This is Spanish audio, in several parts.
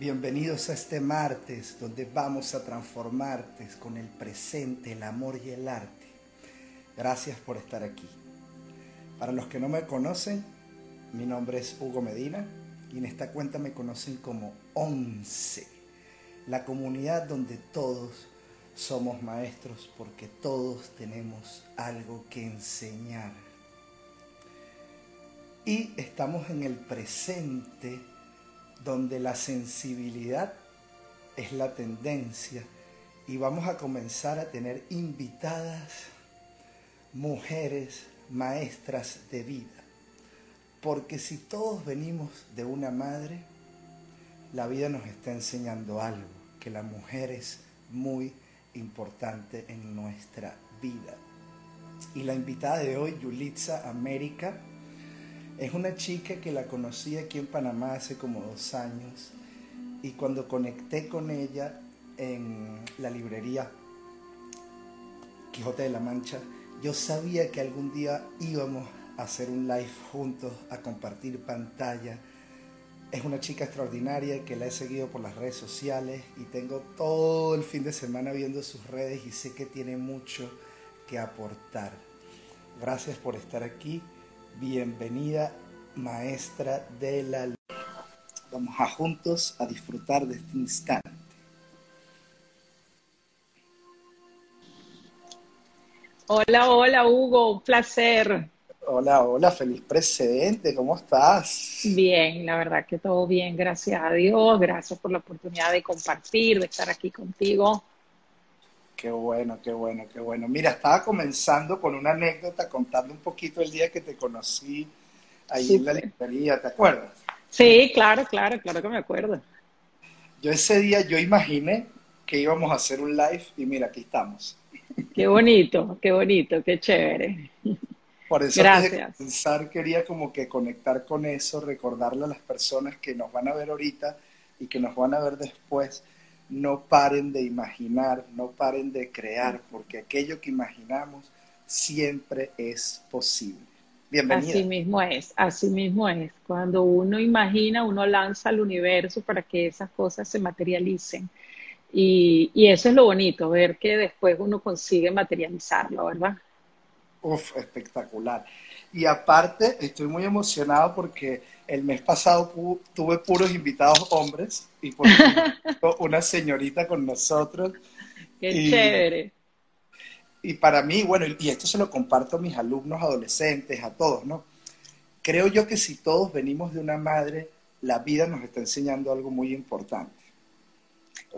Bienvenidos a este martes donde vamos a transformarte con el presente, el amor y el arte. Gracias por estar aquí. Para los que no me conocen, mi nombre es Hugo Medina y en esta cuenta me conocen como Once, la comunidad donde todos somos maestros porque todos tenemos algo que enseñar. Y estamos en el presente donde la sensibilidad es la tendencia y vamos a comenzar a tener invitadas mujeres maestras de vida. Porque si todos venimos de una madre, la vida nos está enseñando algo, que la mujer es muy importante en nuestra vida. Y la invitada de hoy, Yulitza América, es una chica que la conocí aquí en Panamá hace como dos años y cuando conecté con ella en la librería Quijote de la Mancha, yo sabía que algún día íbamos a hacer un live juntos, a compartir pantalla. Es una chica extraordinaria que la he seguido por las redes sociales y tengo todo el fin de semana viendo sus redes y sé que tiene mucho que aportar. Gracias por estar aquí. Bienvenida, maestra de la luz. Vamos a juntos a disfrutar de este instante. Hola, hola Hugo, un placer. Hola, hola, feliz presente, ¿cómo estás? Bien, la verdad que todo bien, gracias a Dios, gracias por la oportunidad de compartir, de estar aquí contigo. Qué bueno, qué bueno, qué bueno. Mira, estaba comenzando con una anécdota, contando un poquito el día que te conocí ahí en la librería, ¿te acuerdas? Sí, claro, claro, claro que me acuerdo. Yo ese día, yo imaginé que íbamos a hacer un live y mira, aquí estamos. Qué bonito, qué bonito, qué chévere. Por eso Gracias. pensar quería como que conectar con eso, recordarle a las personas que nos van a ver ahorita y que nos van a ver después, no paren de imaginar, no paren de crear, porque aquello que imaginamos siempre es posible. Bienvenida. Así mismo es, así mismo es. Cuando uno imagina, uno lanza al universo para que esas cosas se materialicen. Y, y eso es lo bonito, ver que después uno consigue materializarlo, ¿verdad? Uf, espectacular. Y aparte, estoy muy emocionado porque el mes pasado tuve puros invitados hombres y por una señorita con nosotros. Qué chévere. Y para mí, bueno, y esto se lo comparto a mis alumnos adolescentes, a todos, ¿no? Creo yo que si todos venimos de una madre, la vida nos está enseñando algo muy importante.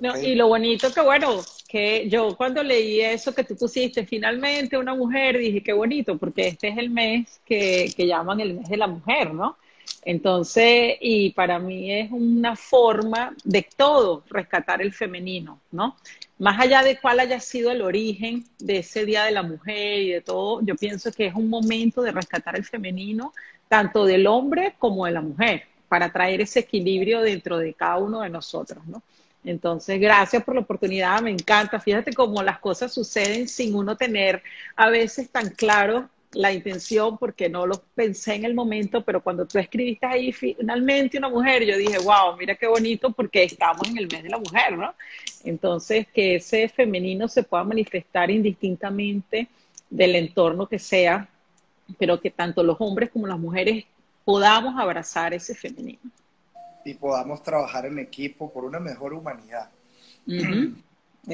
No, y lo bonito que, bueno, que yo cuando leí eso que tú pusiste, finalmente una mujer, dije, qué bonito, porque este es el mes que, que llaman el mes de la mujer, ¿no? Entonces, y para mí es una forma de todo rescatar el femenino, ¿no? Más allá de cuál haya sido el origen de ese Día de la Mujer y de todo, yo pienso que es un momento de rescatar el femenino, tanto del hombre como de la mujer, para traer ese equilibrio dentro de cada uno de nosotros, ¿no? Entonces, gracias por la oportunidad, me encanta. Fíjate cómo las cosas suceden sin uno tener a veces tan claro la intención porque no lo pensé en el momento, pero cuando tú escribiste ahí finalmente una mujer, yo dije, wow, mira qué bonito porque estamos en el mes de la mujer, ¿no? Entonces, que ese femenino se pueda manifestar indistintamente del entorno que sea, pero que tanto los hombres como las mujeres podamos abrazar ese femenino y podamos trabajar en equipo por una mejor humanidad.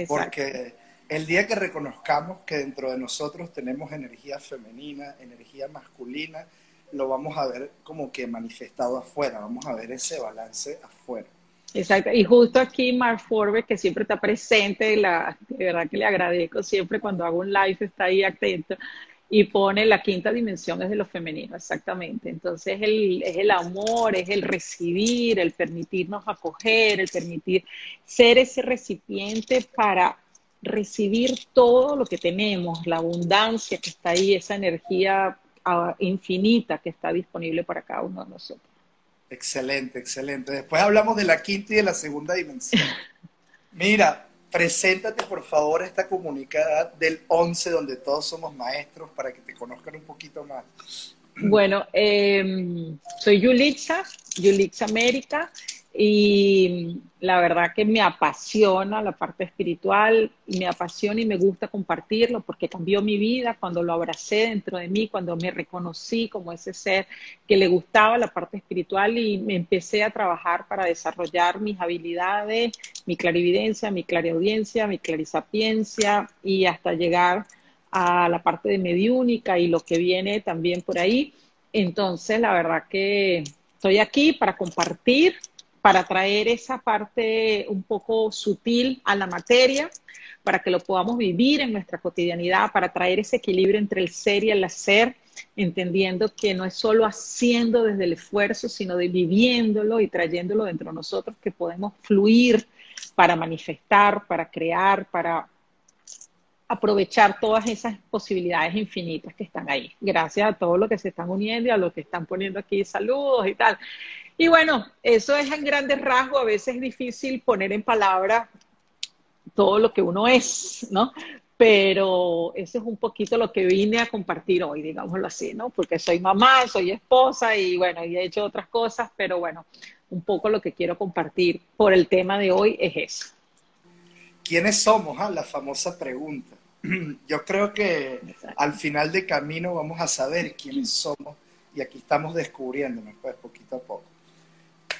Porque el día que reconozcamos que dentro de nosotros tenemos energía femenina, energía masculina, lo vamos a ver como que manifestado afuera, vamos a ver ese balance afuera. Exacto, y justo aquí Mark Forbes, que siempre está presente, la, de verdad que le agradezco siempre cuando hago un live, está ahí atento, y pone la quinta dimensión es de lo femenino, exactamente. Entonces es el, es el amor, es el recibir, el permitirnos acoger, el permitir ser ese recipiente para recibir todo lo que tenemos, la abundancia que está ahí, esa energía ah, infinita que está disponible para cada uno de nosotros. Excelente, excelente. Después hablamos de la quinta y de la segunda dimensión. Mira, Preséntate, por favor, a esta comunidad del 11, donde todos somos maestros, para que te conozcan un poquito más. Bueno, em, soy Yulitza, Yulitza América, y la verdad que me apasiona la parte espiritual, me apasiona y me gusta compartirlo porque cambió mi vida cuando lo abracé dentro de mí, cuando me reconocí como ese ser que le gustaba la parte espiritual y me empecé a trabajar para desarrollar mis habilidades, mi clarividencia, mi clariaudiencia, mi clarisapiencia y hasta llegar a la parte de mediúnica y lo que viene también por ahí. Entonces, la verdad que estoy aquí para compartir para traer esa parte un poco sutil a la materia, para que lo podamos vivir en nuestra cotidianidad, para traer ese equilibrio entre el ser y el hacer, entendiendo que no es solo haciendo desde el esfuerzo, sino de viviéndolo y trayéndolo dentro de nosotros, que podemos fluir para manifestar, para crear, para aprovechar todas esas posibilidades infinitas que están ahí. Gracias a todos los que se están uniendo y a los que están poniendo aquí saludos y tal. Y bueno, eso es en grandes rasgos, a veces es difícil poner en palabras todo lo que uno es, ¿no? Pero eso es un poquito lo que vine a compartir hoy, digámoslo así, ¿no? Porque soy mamá, soy esposa y bueno, y he hecho otras cosas, pero bueno, un poco lo que quiero compartir por el tema de hoy es eso. ¿Quiénes somos? Ah, la famosa pregunta. Yo creo que al final de camino vamos a saber quiénes somos y aquí estamos descubriéndonos, pues, poquito a poco.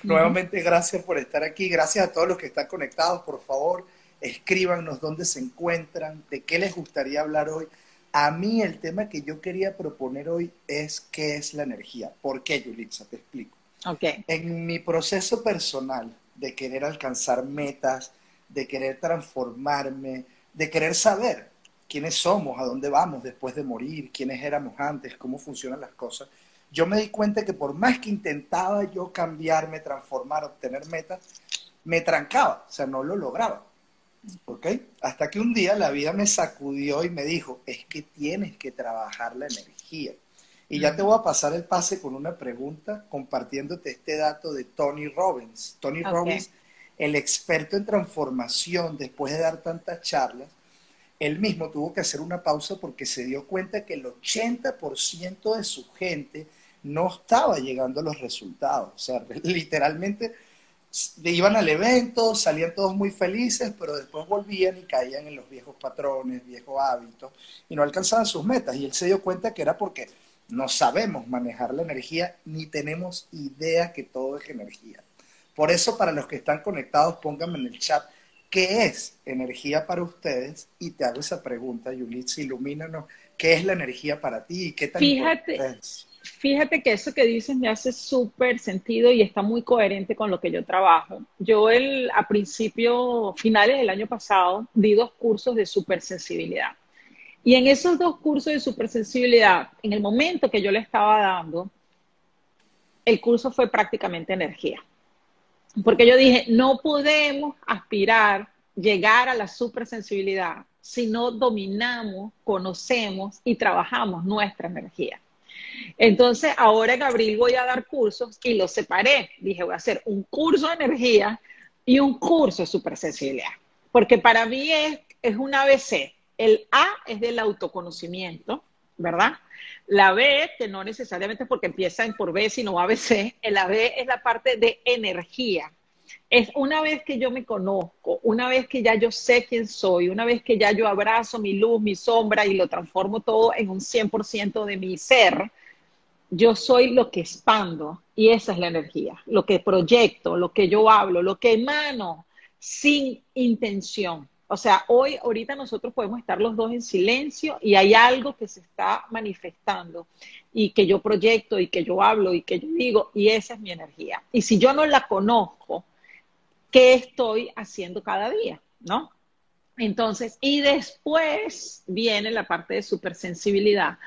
Nuevamente, gracias por estar aquí. Gracias a todos los que están conectados. Por favor, escríbanos dónde se encuentran, de qué les gustaría hablar hoy. A mí el tema que yo quería proponer hoy es qué es la energía. ¿Por qué, Yulitza? Te explico. Okay. En mi proceso personal de querer alcanzar metas, de querer transformarme, de querer saber quiénes somos, a dónde vamos después de morir, quiénes éramos antes, cómo funcionan las cosas, yo me di cuenta que por más que intentaba yo cambiarme, transformar, obtener metas, me trancaba, o sea, no lo lograba. ¿Ok? Hasta que un día la vida me sacudió y me dijo, es que tienes que trabajar la energía. Y ya te voy a pasar el pase con una pregunta compartiéndote este dato de Tony Robbins. Tony Robbins, el experto en transformación, después de dar tantas charlas, él mismo tuvo que hacer una pausa porque se dio cuenta que el 80% de su gente no estaba llegando a los resultados. O sea, literalmente iban al evento, salían todos muy felices, pero después volvían y caían en los viejos patrones, viejos hábitos, y no alcanzaban sus metas. Y él se dio cuenta que era porque no sabemos manejar la energía ni tenemos idea que todo es energía. Por eso, para los que están conectados, pónganme en el chat qué es energía para ustedes y te hago esa pregunta, Yulitz, ilumínanos, ¿qué es la energía para ti qué tan Fíjate, fíjate que eso que dices me hace súper sentido y está muy coherente con lo que yo trabajo. Yo el, a principio, finales del año pasado, di dos cursos de supersensibilidad. Y en esos dos cursos de supersensibilidad, en el momento que yo le estaba dando, el curso fue prácticamente energía. Porque yo dije, no podemos aspirar, llegar a la supersensibilidad si no dominamos, conocemos y trabajamos nuestra energía. Entonces, ahora en abril voy a dar cursos y los separé. Dije, voy a hacer un curso de energía y un curso de supersensibilidad. Porque para mí es, es un ABC. El A es del autoconocimiento, ¿verdad? La B, que no necesariamente porque empieza en por B, sino ABC, el AB es la parte de energía. Es una vez que yo me conozco, una vez que ya yo sé quién soy, una vez que ya yo abrazo mi luz, mi sombra y lo transformo todo en un 100% de mi ser, yo soy lo que expando y esa es la energía, lo que proyecto, lo que yo hablo, lo que emano sin intención. O sea, hoy, ahorita nosotros podemos estar los dos en silencio y hay algo que se está manifestando y que yo proyecto y que yo hablo y que yo digo y esa es mi energía. Y si yo no la conozco, ¿qué estoy haciendo cada día? ¿No? Entonces, y después viene la parte de supersensibilidad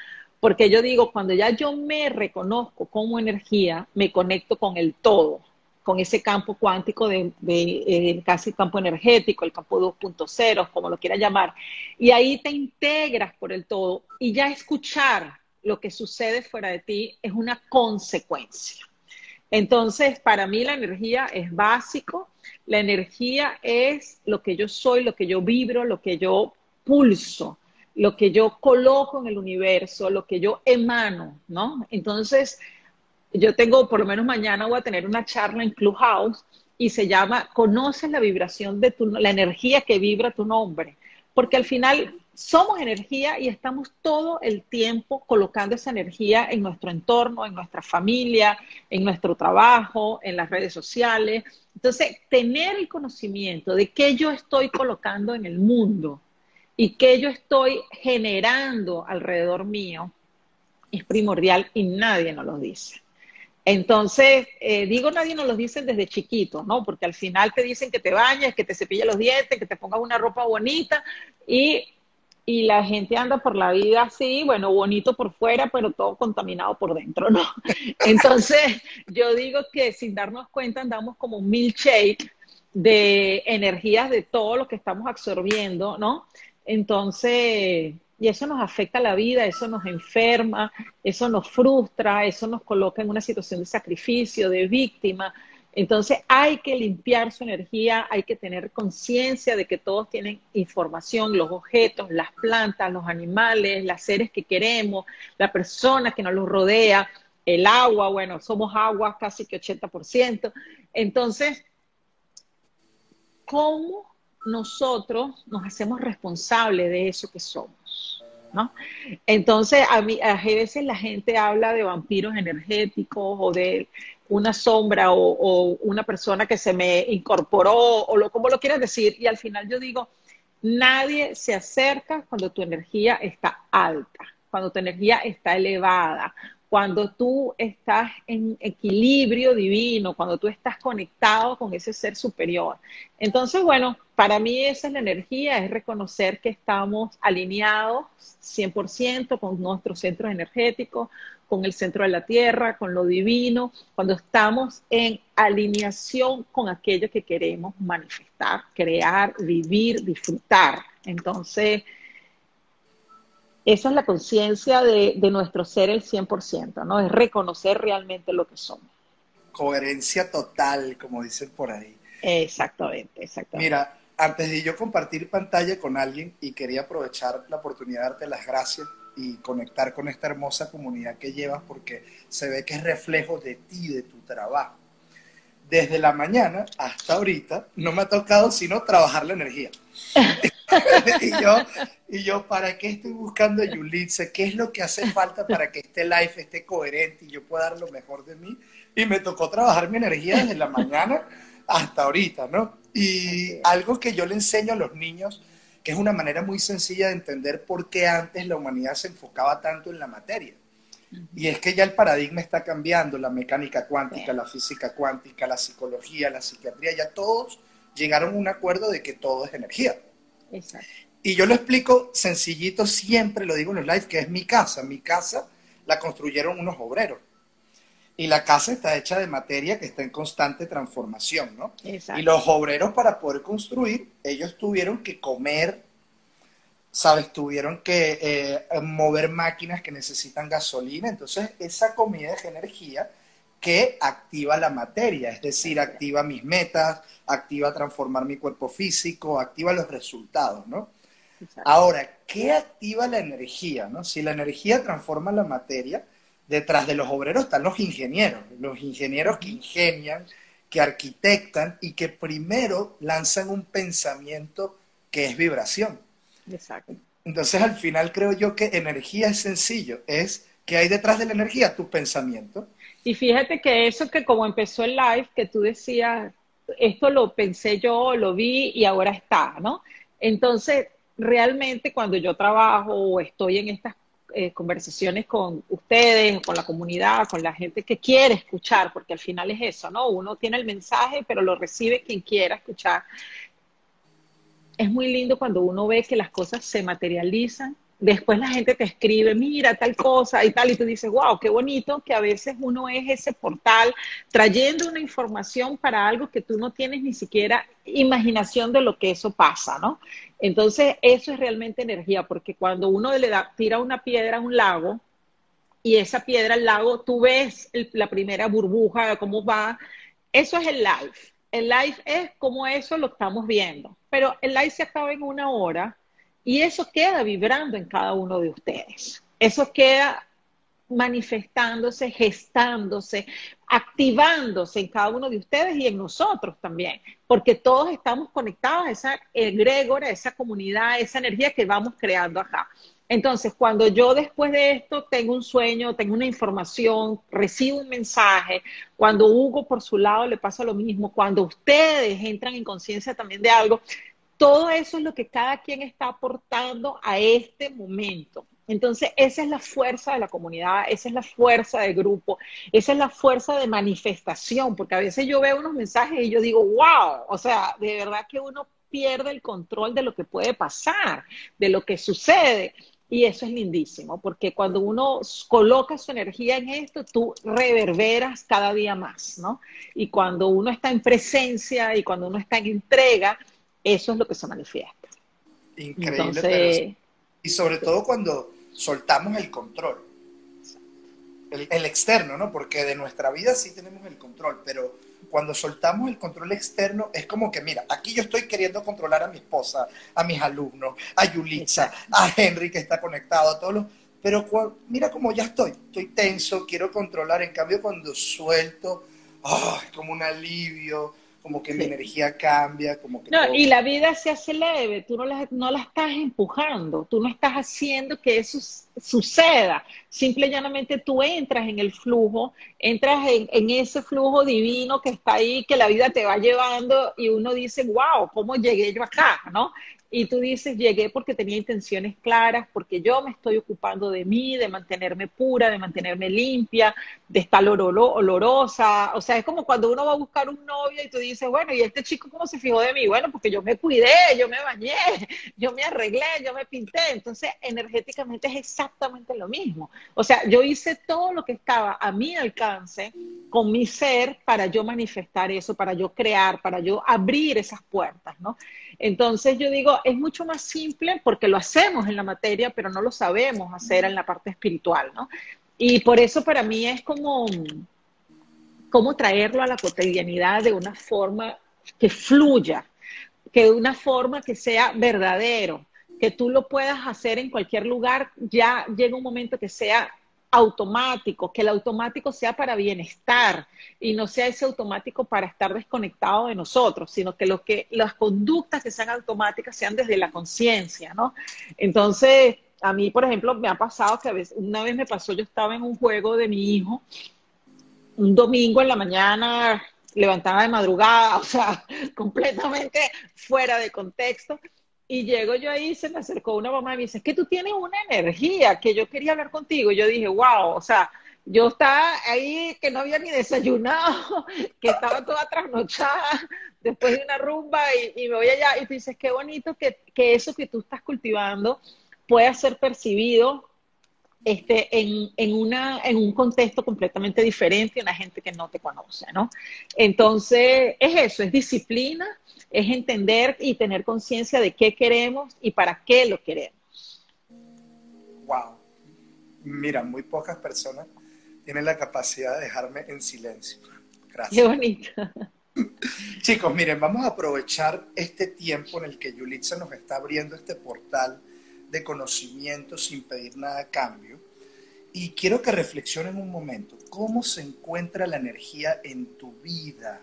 porque yo digo, cuando ya yo me reconozco como energía, me conecto con el todo, con ese campo cuántico de, eh, casi campo energético, el campo 2.0, como lo quiera llamar. Y ahí te integras por el todo y ya escuchar lo que sucede fuera de ti es una consecuencia. Entonces, para mí la energía es básico. La energía es lo que yo soy, lo que yo vibro, lo que yo pulso lo que yo coloco en el universo, lo que yo emano, ¿no? Entonces, yo tengo, por lo menos mañana voy a tener una charla en Clubhouse y se llama Conoces la vibración de tu, la energía que vibra tu nombre, porque al final somos energía y estamos todo el tiempo colocando esa energía en nuestro entorno, en nuestra familia, en nuestro trabajo, en las redes sociales. Entonces, tener el conocimiento de qué yo estoy colocando en el mundo y qué yo estoy generando alrededor mío es primordial y nadie nos lo dice. Entonces, eh, digo, nadie nos lo dice desde chiquito, ¿no? Porque al final te dicen que te bañes, que te cepilles los dientes, que te pongas una ropa bonita y y la gente anda por la vida así, bueno, bonito por fuera, pero todo contaminado por dentro, ¿no? Entonces, yo digo que sin darnos cuenta andamos como un milkshake de energías de todo lo que estamos absorbiendo, ¿no? Entonces, y eso nos afecta la vida, eso nos enferma, eso nos frustra, eso nos coloca en una situación de sacrificio, de víctima, entonces hay que limpiar su energía, hay que tener conciencia de que todos tienen información, los objetos, las plantas, los animales, las seres que queremos, la persona que nos los rodea, el agua, bueno, somos agua casi que 80%. Entonces, ¿cómo nosotros nos hacemos responsables de eso que somos? ¿No? Entonces, a, mí, a veces la gente habla de vampiros energéticos o de una sombra o, una persona que se me incorporó o lo, como lo quieras decir. Y al final yo digo, nadie se acerca cuando tu energía está alta, cuando tu energía está elevada, cuando tú estás en equilibrio divino, cuando tú estás conectado con ese ser superior. Entonces, bueno, para mí esa es la energía, es reconocer que estamos alineados 100% con nuestros centros energéticos, con el centro de la tierra, con lo divino, cuando estamos en alineación con aquello que queremos manifestar, crear, vivir, disfrutar. Entonces, esa es la conciencia de, nuestro ser el 100%, ¿no? Es reconocer realmente lo que somos. Coherencia total, como dicen por ahí. Exactamente, exactamente. Mira, antes de yo compartir pantalla con alguien y quería aprovechar la oportunidad de darte las gracias y conectar con esta hermosa comunidad que llevas porque se ve que es reflejo de ti, de tu trabajo. Desde la mañana hasta ahorita no me ha tocado sino trabajar la energía. y, yo, y yo, ¿para qué estoy buscando a Yulitze? ¿Qué es lo que hace falta para que este live esté coherente y yo pueda dar lo mejor de mí? Y me tocó trabajar mi energía desde la mañana hasta ahorita, ¿no? Y algo que yo le enseño a los niños que es una manera muy sencilla de entender por qué antes la humanidad se enfocaba tanto en la materia. Y es que ya el paradigma está cambiando, la mecánica cuántica, la física cuántica, la psicología, la psiquiatría, ya todos llegaron a un acuerdo de que todo es energía. Y yo lo explico sencillito, siempre lo digo en los lives, que es mi casa. Mi casa la construyeron unos obreros. Y la casa está hecha de materia que está en constante transformación, ¿no? Y los obreros para poder construir, ellos tuvieron que comer, ¿sabes? Tuvieron que eh, mover máquinas que necesitan gasolina. Entonces, esa comida es energía que activa la materia, es decir, activa mis metas, activa transformar mi cuerpo físico, activa los resultados, ¿no? Ahora, ¿qué activa la energía? ¿no? Si la energía transforma la materia, detrás de los obreros están los ingenieros, los ingenieros que ingenian, que arquitectan y que primero lanzan un pensamiento que es vibración. Exacto. Entonces al final creo yo que energía es sencillo, es que hay detrás de la energía tu pensamiento. Y fíjate que eso que como empezó el live, que tú decías, esto lo pensé yo, lo vi y ahora está, ¿no? Entonces, realmente cuando yo trabajo o estoy en estas eh, conversaciones con ustedes, con la comunidad, con la gente que quiere escuchar, porque al final es eso, ¿no? Uno tiene el mensaje, pero lo recibe quien quiera escuchar. Es muy lindo cuando uno ve que las cosas se materializan. Después la gente te escribe, mira tal cosa y tal, y tú dices, wow, qué bonito que a veces uno es ese portal trayendo una información para algo que tú no tienes ni siquiera imaginación de lo que eso pasa, ¿no? Entonces, eso es realmente energía, porque cuando uno le da, tira una piedra a un lago y esa piedra al lago, tú ves la primera burbuja, cómo va, eso es el live. El live es como eso lo estamos viendo, pero el live se acaba en una hora y eso queda vibrando en cada uno de ustedes. Eso queda manifestándose, gestándose, activándose en cada uno de ustedes y en nosotros también, porque todos estamos conectados a esa egregora, a esa comunidad, a esa energía que vamos creando acá. Entonces, cuando yo después de esto tengo un sueño, tengo una información, recibo un mensaje, cuando Hugo por su lado le pasa lo mismo, cuando ustedes entran en conciencia también de algo, todo eso es lo que cada quien está aportando a este momento. Entonces, esa es la fuerza de la comunidad, esa es la fuerza del grupo, esa es la fuerza de manifestación, porque a veces yo veo unos mensajes y yo digo, wow, o sea, de verdad que uno pierde el control de lo que puede pasar, de lo que sucede. Y eso es lindísimo, porque cuando uno coloca su energía en esto, tú reverberas cada día más, ¿no? Y cuando uno está en presencia y cuando uno está en entrega, eso es lo que se manifiesta. Increíble. y sobre todo cuando soltamos el control. El, el, externo, ¿no? Porque de nuestra vida sí tenemos el control, pero cuando soltamos el control externo, es como que, mira, aquí yo estoy queriendo controlar a mi esposa, a mis alumnos, a Yulitza, a Henry que está conectado, a todos los... Pero mira cómo ya estoy, estoy tenso, quiero controlar, en cambio cuando suelto, oh, es como un alivio, como que mi energía cambia, como que... No, y la vida se hace leve, tú no la, no la estás empujando, tú no estás haciendo que eso suceda, simple y llanamente tú entras en el flujo, entras en, en, ese flujo divino que está ahí, que la vida te va llevando y uno dice, wow, ¿cómo llegué yo acá? ¿no? Y tú dices, llegué porque tenía intenciones claras, porque yo me estoy ocupando de mí, de mantenerme pura, de mantenerme limpia, de estar olorosa. O sea, es como cuando uno va a buscar un novio y tú dices, bueno, ¿y este chico cómo se fijó de mí? Bueno, porque yo me cuidé, yo me bañé, yo me arreglé, yo me pinté. Entonces, energéticamente es exactamente lo mismo. O sea, yo hice todo lo que estaba a mi alcance con mi ser para yo manifestar eso, para yo crear, para yo abrir esas puertas, ¿no? Entonces yo digo, es mucho más simple porque lo hacemos en la materia, pero no lo sabemos hacer en la parte espiritual, ¿no? Y por eso para mí es como, como traerlo a la cotidianidad de una forma que fluya, que de una forma que sea verdadero, que tú lo puedas hacer en cualquier lugar, ya llega un momento que sea automático, que el automático sea para bienestar y no sea ese automático para estar desconectado de nosotros, sino que, lo que las conductas que sean automáticas sean desde la conciencia, ¿no? Entonces, a mí, por ejemplo, me ha pasado que a veces, una vez me pasó, yo estaba en un juego de mi hijo, un domingo en la mañana, levantada de madrugada, o sea, completamente fuera de contexto, y llego yo ahí, se me acercó una mamá y me dice, es que tú tienes una energía que yo quería hablar contigo. Y yo dije, wow, o sea, yo estaba ahí que no había ni desayunado, que estaba toda trasnochada después de una rumba y, me voy allá y tú dices, qué bonito que, que, eso que tú estás cultivando pueda ser percibido este, en, en, una, en un contexto completamente diferente, una gente que no te conoce, ¿no? Entonces, es eso, es disciplina, es entender y tener conciencia de qué queremos y para qué lo queremos. Wow. Mira, muy pocas personas tienen la capacidad de dejarme en silencio. Gracias. Qué bonito. Chicos, miren, vamos a aprovechar este tiempo en el que Yulitza nos está abriendo este portal de conocimiento sin pedir nada a cambio. Y quiero que reflexionen un momento, ¿cómo se encuentra la energía en tu vida?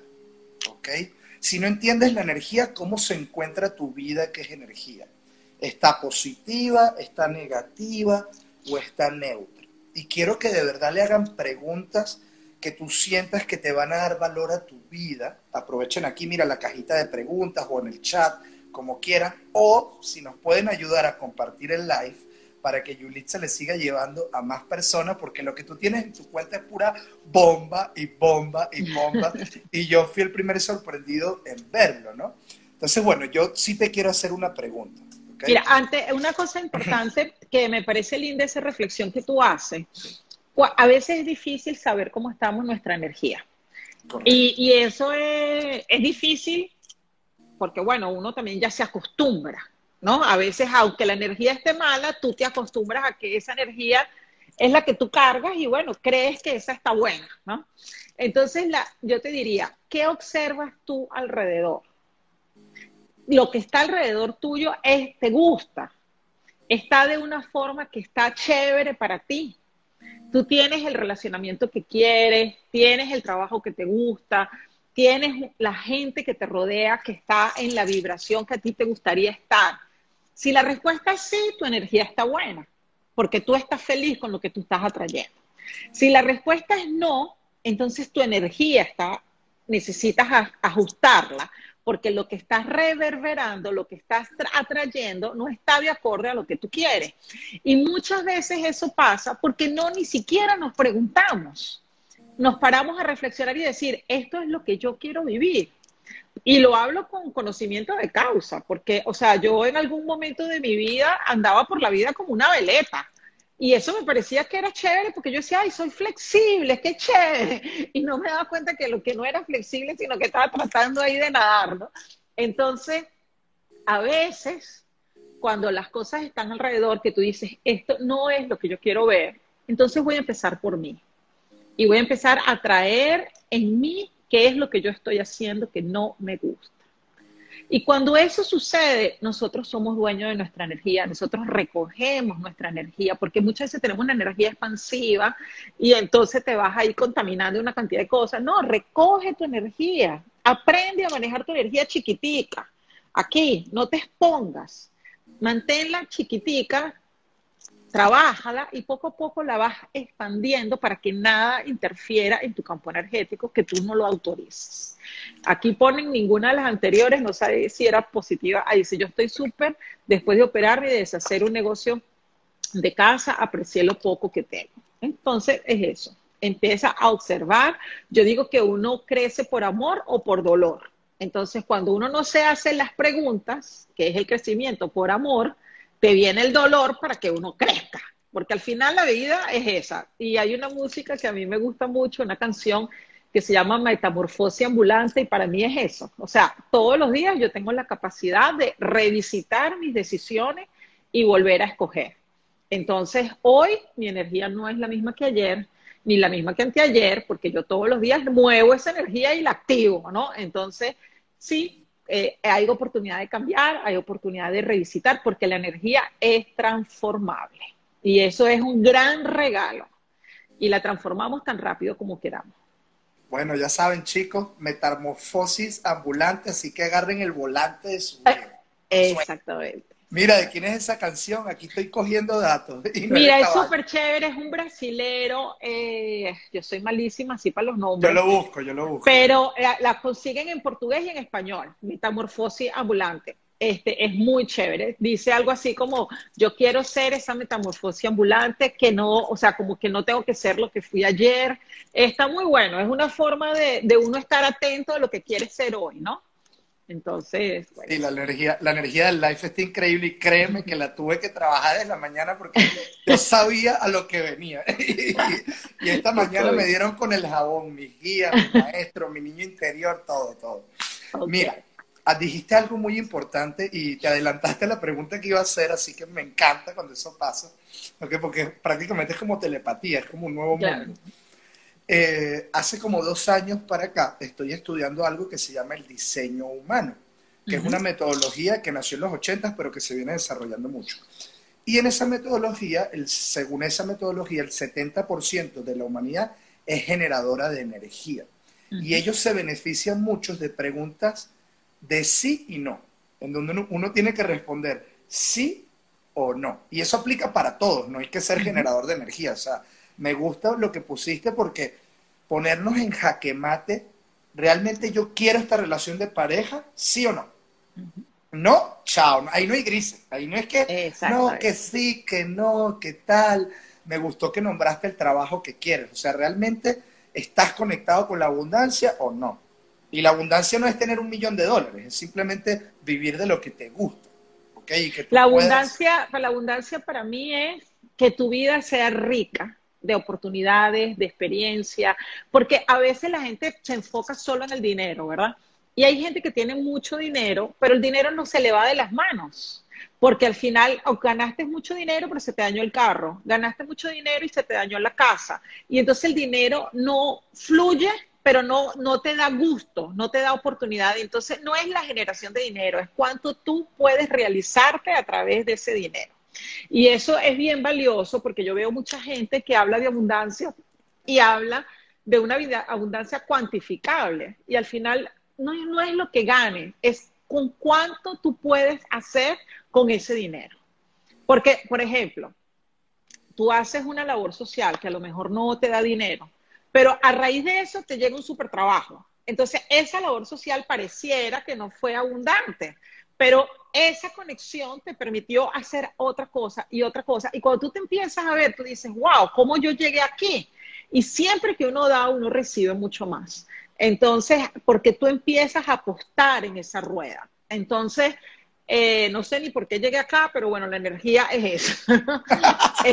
¿Ok? Si no entiendes la energía, ¿cómo se encuentra tu vida que es energía? ¿Está positiva, está negativa o está neutra? Y quiero que de verdad le hagan preguntas que tú sientas que te van a dar valor a tu vida. Aprovechen aquí, mira la cajita de preguntas o en el chat, como quieran. O si nos pueden ayudar a compartir el live, para que Yulitza le siga llevando a más personas, porque lo que tú tienes en tu cuenta es pura bomba y bomba y bomba. y yo fui el primer sorprendido en verlo, ¿no? Entonces, bueno, yo sí te quiero hacer una pregunta. Mira, antes, una cosa importante que me parece linda esa reflexión que tú haces. A veces es difícil saber cómo estamos nuestra energía. Y, y, eso es, es difícil porque, bueno, uno también ya se acostumbra. ¿No? A veces, aunque la energía esté mala, tú te acostumbras a que esa energía es la que tú cargas y bueno, crees que esa está buena, ¿no? Entonces, la, yo te diría, ¿qué observas tú alrededor? Lo que está alrededor tuyo es, te gusta, está de una forma que está chévere para ti. Tú tienes el relacionamiento que quieres, tienes el trabajo que te gusta, tienes la gente que te rodea que está en la vibración que a ti te gustaría estar. Si la respuesta es sí, tu energía está buena, porque tú estás feliz con lo que tú estás atrayendo. Si la respuesta es no, entonces tu energía está, necesitas ajustarla, porque lo que estás reverberando, lo que estás atrayendo, no está de acuerdo a lo que tú quieres. Y muchas veces eso pasa porque no ni siquiera nos preguntamos. Nos paramos a reflexionar y decir, esto es lo que yo quiero vivir. Y lo hablo con conocimiento de causa, porque, o sea, yo en algún momento de mi vida andaba por la vida como una veleta. Y eso me parecía que era chévere porque yo decía, ay, soy flexible, qué chévere. Y no me daba cuenta que lo que no era flexible, sino que estaba tratando ahí de nadar, ¿no? Entonces, a veces, cuando las cosas están alrededor, que tú dices, esto no es lo que yo quiero ver, entonces voy a empezar por mí. Y voy a empezar a traer en mí qué es lo que yo estoy haciendo que no me gusta. Y cuando eso sucede, nosotros somos dueños de nuestra energía, nosotros recogemos nuestra energía, porque muchas veces tenemos una energía expansiva y entonces te vas ahí contaminando una cantidad de cosas. No, recoge tu energía, aprende a manejar tu energía chiquitica. Aquí, no te expongas, manténla chiquitica, trabájala y poco a poco la vas expandiendo para que nada interfiera en tu campo energético que tú no lo autorices. Aquí ponen ninguna de las anteriores, no sé si era positiva. Ahí dice, yo estoy súper, después de operarme y de deshacer un negocio de casa, aprecié lo poco que tengo. Entonces es eso, empieza a observar. Yo digo que uno crece por amor o por dolor. Entonces cuando uno no se hace las preguntas, que es el crecimiento por amor, te viene el dolor para que uno crezca, porque al final la vida es esa. Y hay una música que a mí me gusta mucho, una canción que se llama Metamorfosis Ambulante y para mí es eso. O sea, todos los días yo tengo la capacidad de revisitar mis decisiones y volver a escoger. Entonces, hoy mi energía no es la misma que ayer, ni la misma que anteayer, porque yo todos los días muevo esa energía y la activo, ¿no? Entonces, sí, eh, hay oportunidad de cambiar, hay oportunidad de revisitar, porque la energía es transformable. Y eso es un gran regalo. Y la transformamos tan rápido como queramos. Bueno, ya saben, chicos, metamorfosis ambulante, así que agarren el volante de su vida. Exactamente. Mira, ¿de quién es esa canción? Aquí estoy cogiendo datos. Mira, es súper chévere, es un brasilero. Eh, yo soy malísima así para los nombres. Yo lo busco, yo lo busco. Pero la, la consiguen en portugués y en español. Metamorfosis ambulante este, es muy chévere. Dice algo así como, yo quiero ser esa metamorfosis ambulante, que no, o sea, como que no tengo que ser lo que fui ayer. Está muy bueno, es una forma de, de uno estar atento a lo que quiere ser hoy, ¿no? Entonces, bueno. Sí, la energía, la energía del life está increíble y créeme que la tuve que trabajar desde la mañana porque yo sabía a lo que venía. y, esta mañana me dieron con el jabón, mis guías, mi maestro, mi niño interior, todo, todo. Mira, Ah, dijiste algo muy importante y te adelantaste a la pregunta que iba a hacer, así que me encanta cuando eso pasa, porque prácticamente es como telepatía, es como un nuevo mundo. Eh, hace como dos años para acá estoy estudiando algo que se llama el diseño humano, que es una metodología que nació en los 80 pero que se viene desarrollando mucho. Y en esa metodología, el, según esa metodología, el 70% de la humanidad es generadora de energía. Y ellos se benefician mucho de preguntas de sí y no, en donde uno, tiene que responder sí o no. Y eso aplica para todos, no hay que ser generador de energía. O sea, me gusta lo que pusiste porque ponernos en jaque mate, realmente yo quiero esta relación de pareja, sí o no. No, chao, ahí no hay grises, ahí no es que, no, que sí, que no, que tal. Me gustó que nombraste el trabajo que quieres, o sea, realmente estás conectado con la abundancia o no. Y la abundancia no es tener un millón de dólares, es simplemente vivir de lo que te gusta. ¿okay? la, abundancia, la abundancia para mí es que tu vida sea rica de oportunidades, de experiencia, porque a veces la gente se enfoca solo en el dinero, ¿verdad? Y hay gente que tiene mucho dinero, pero el dinero no se le va de las manos. Porque al final ganaste mucho dinero, pero se te dañó el carro. Ganaste mucho dinero y se te dañó la casa. Y entonces el dinero no fluye pero no, no te da gusto, no te da oportunidad. Entonces, no es la generación de dinero, es cuánto tú puedes realizarte a través de ese dinero. Y eso es bien valioso porque yo veo mucha gente que habla de abundancia y habla de una vida, abundancia cuantificable. Y al final no, es lo que gane, es con cuánto tú puedes hacer con ese dinero. Porque, por ejemplo, tú haces una labor social que a lo mejor no te da dinero, pero a raíz de eso te llega un super trabajo. Entonces, esa labor social pareciera que no fue abundante, pero esa conexión te permitió hacer otra cosa y otra cosa. Y cuando tú te empiezas a ver, tú dices, wow, ¿cómo yo llegué aquí? Y siempre que uno da, uno recibe mucho más. Entonces, porque tú empiezas a apostar en esa rueda. Entonces, eh, no sé ni por qué llegué acá, pero bueno, la energía es esa.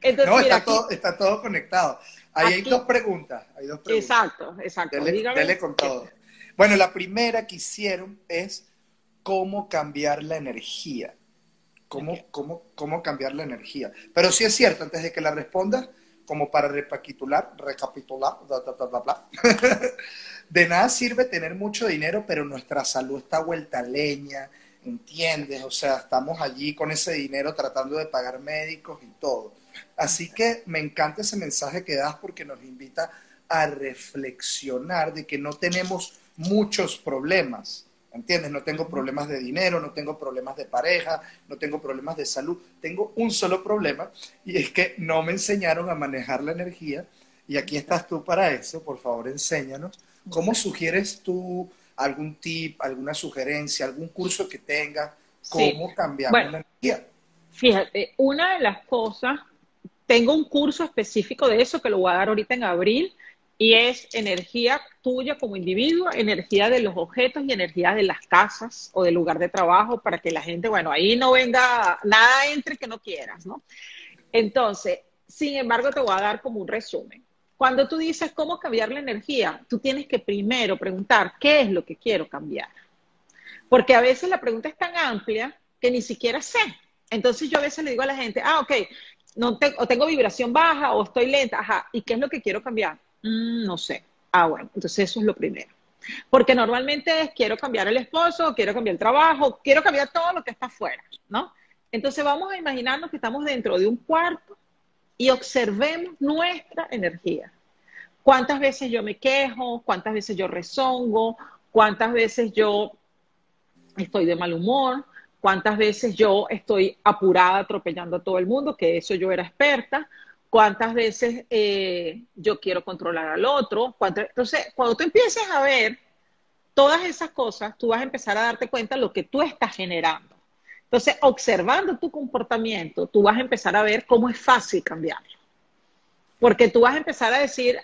Entonces, no, está, todo, está todo conectado. Ahí hay dos preguntas. Hay dos preguntas. Exacto, exacto. Dele, con todo. Bueno, la primera que hicieron es cómo cambiar la energía. ¿Cómo, cómo, cómo cambiar la energía? Pero sí es cierto, antes de que la respondas, como para recapitular, recapitular, bla, bla, bla, bla. de nada sirve tener mucho dinero, pero nuestra salud está vuelta a leña, ¿entiendes? O sea, estamos allí con ese dinero tratando de pagar médicos y todo. Así que me encanta ese mensaje que das porque nos invita a reflexionar de que no tenemos muchos problemas, ¿entiendes? No tengo problemas de dinero, no tengo problemas de pareja, no tengo problemas de salud, tengo un solo problema y es que no me enseñaron a manejar la energía y aquí estás tú para eso, por favor enséñanos. ¿Cómo sugieres tú algún tip, alguna sugerencia, algún curso que tengas? ¿Cómo cambiar la energía? Fíjate, una de las cosas, tengo un curso específico de eso que lo voy a dar ahorita en abril, y es energía tuya como individuo, energía de los objetos y energía de las casas o del lugar de trabajo para que la gente, bueno, ahí no venga, nada entre que no quieras, ¿no? Entonces, sin embargo, te voy a dar como un resumen. Cuando tú dices cómo cambiar la energía, tú tienes que primero preguntar qué es lo que quiero cambiar. Porque a veces la pregunta es tan amplia que ni siquiera sé. Entonces yo a veces le digo a la gente, ah, ok, no o tengo vibración baja o estoy lenta, ajá, ¿y qué es lo que quiero cambiar? Mm, no sé. Ah, bueno, entonces eso es lo primero. Porque normalmente es quiero cambiar el esposo, quiero cambiar el trabajo, quiero cambiar todo lo que está afuera, ¿no? Entonces vamos a imaginarnos que estamos dentro de un cuarto y observemos nuestra energía. ¿Cuántas veces yo me quejo? ¿Cuántas veces yo rezongo? ¿Cuántas veces yo estoy de mal humor? ¿Cuántas veces yo estoy apurada atropellando a todo el mundo? Que eso yo era experta cuántas veces eh, yo quiero controlar al otro. Entonces, cuando tú empieces a ver todas esas cosas, tú vas a empezar a darte cuenta de lo que tú estás generando. Entonces, observando tu comportamiento, tú vas a empezar a ver cómo es fácil cambiarlo. Porque tú vas a empezar a decir,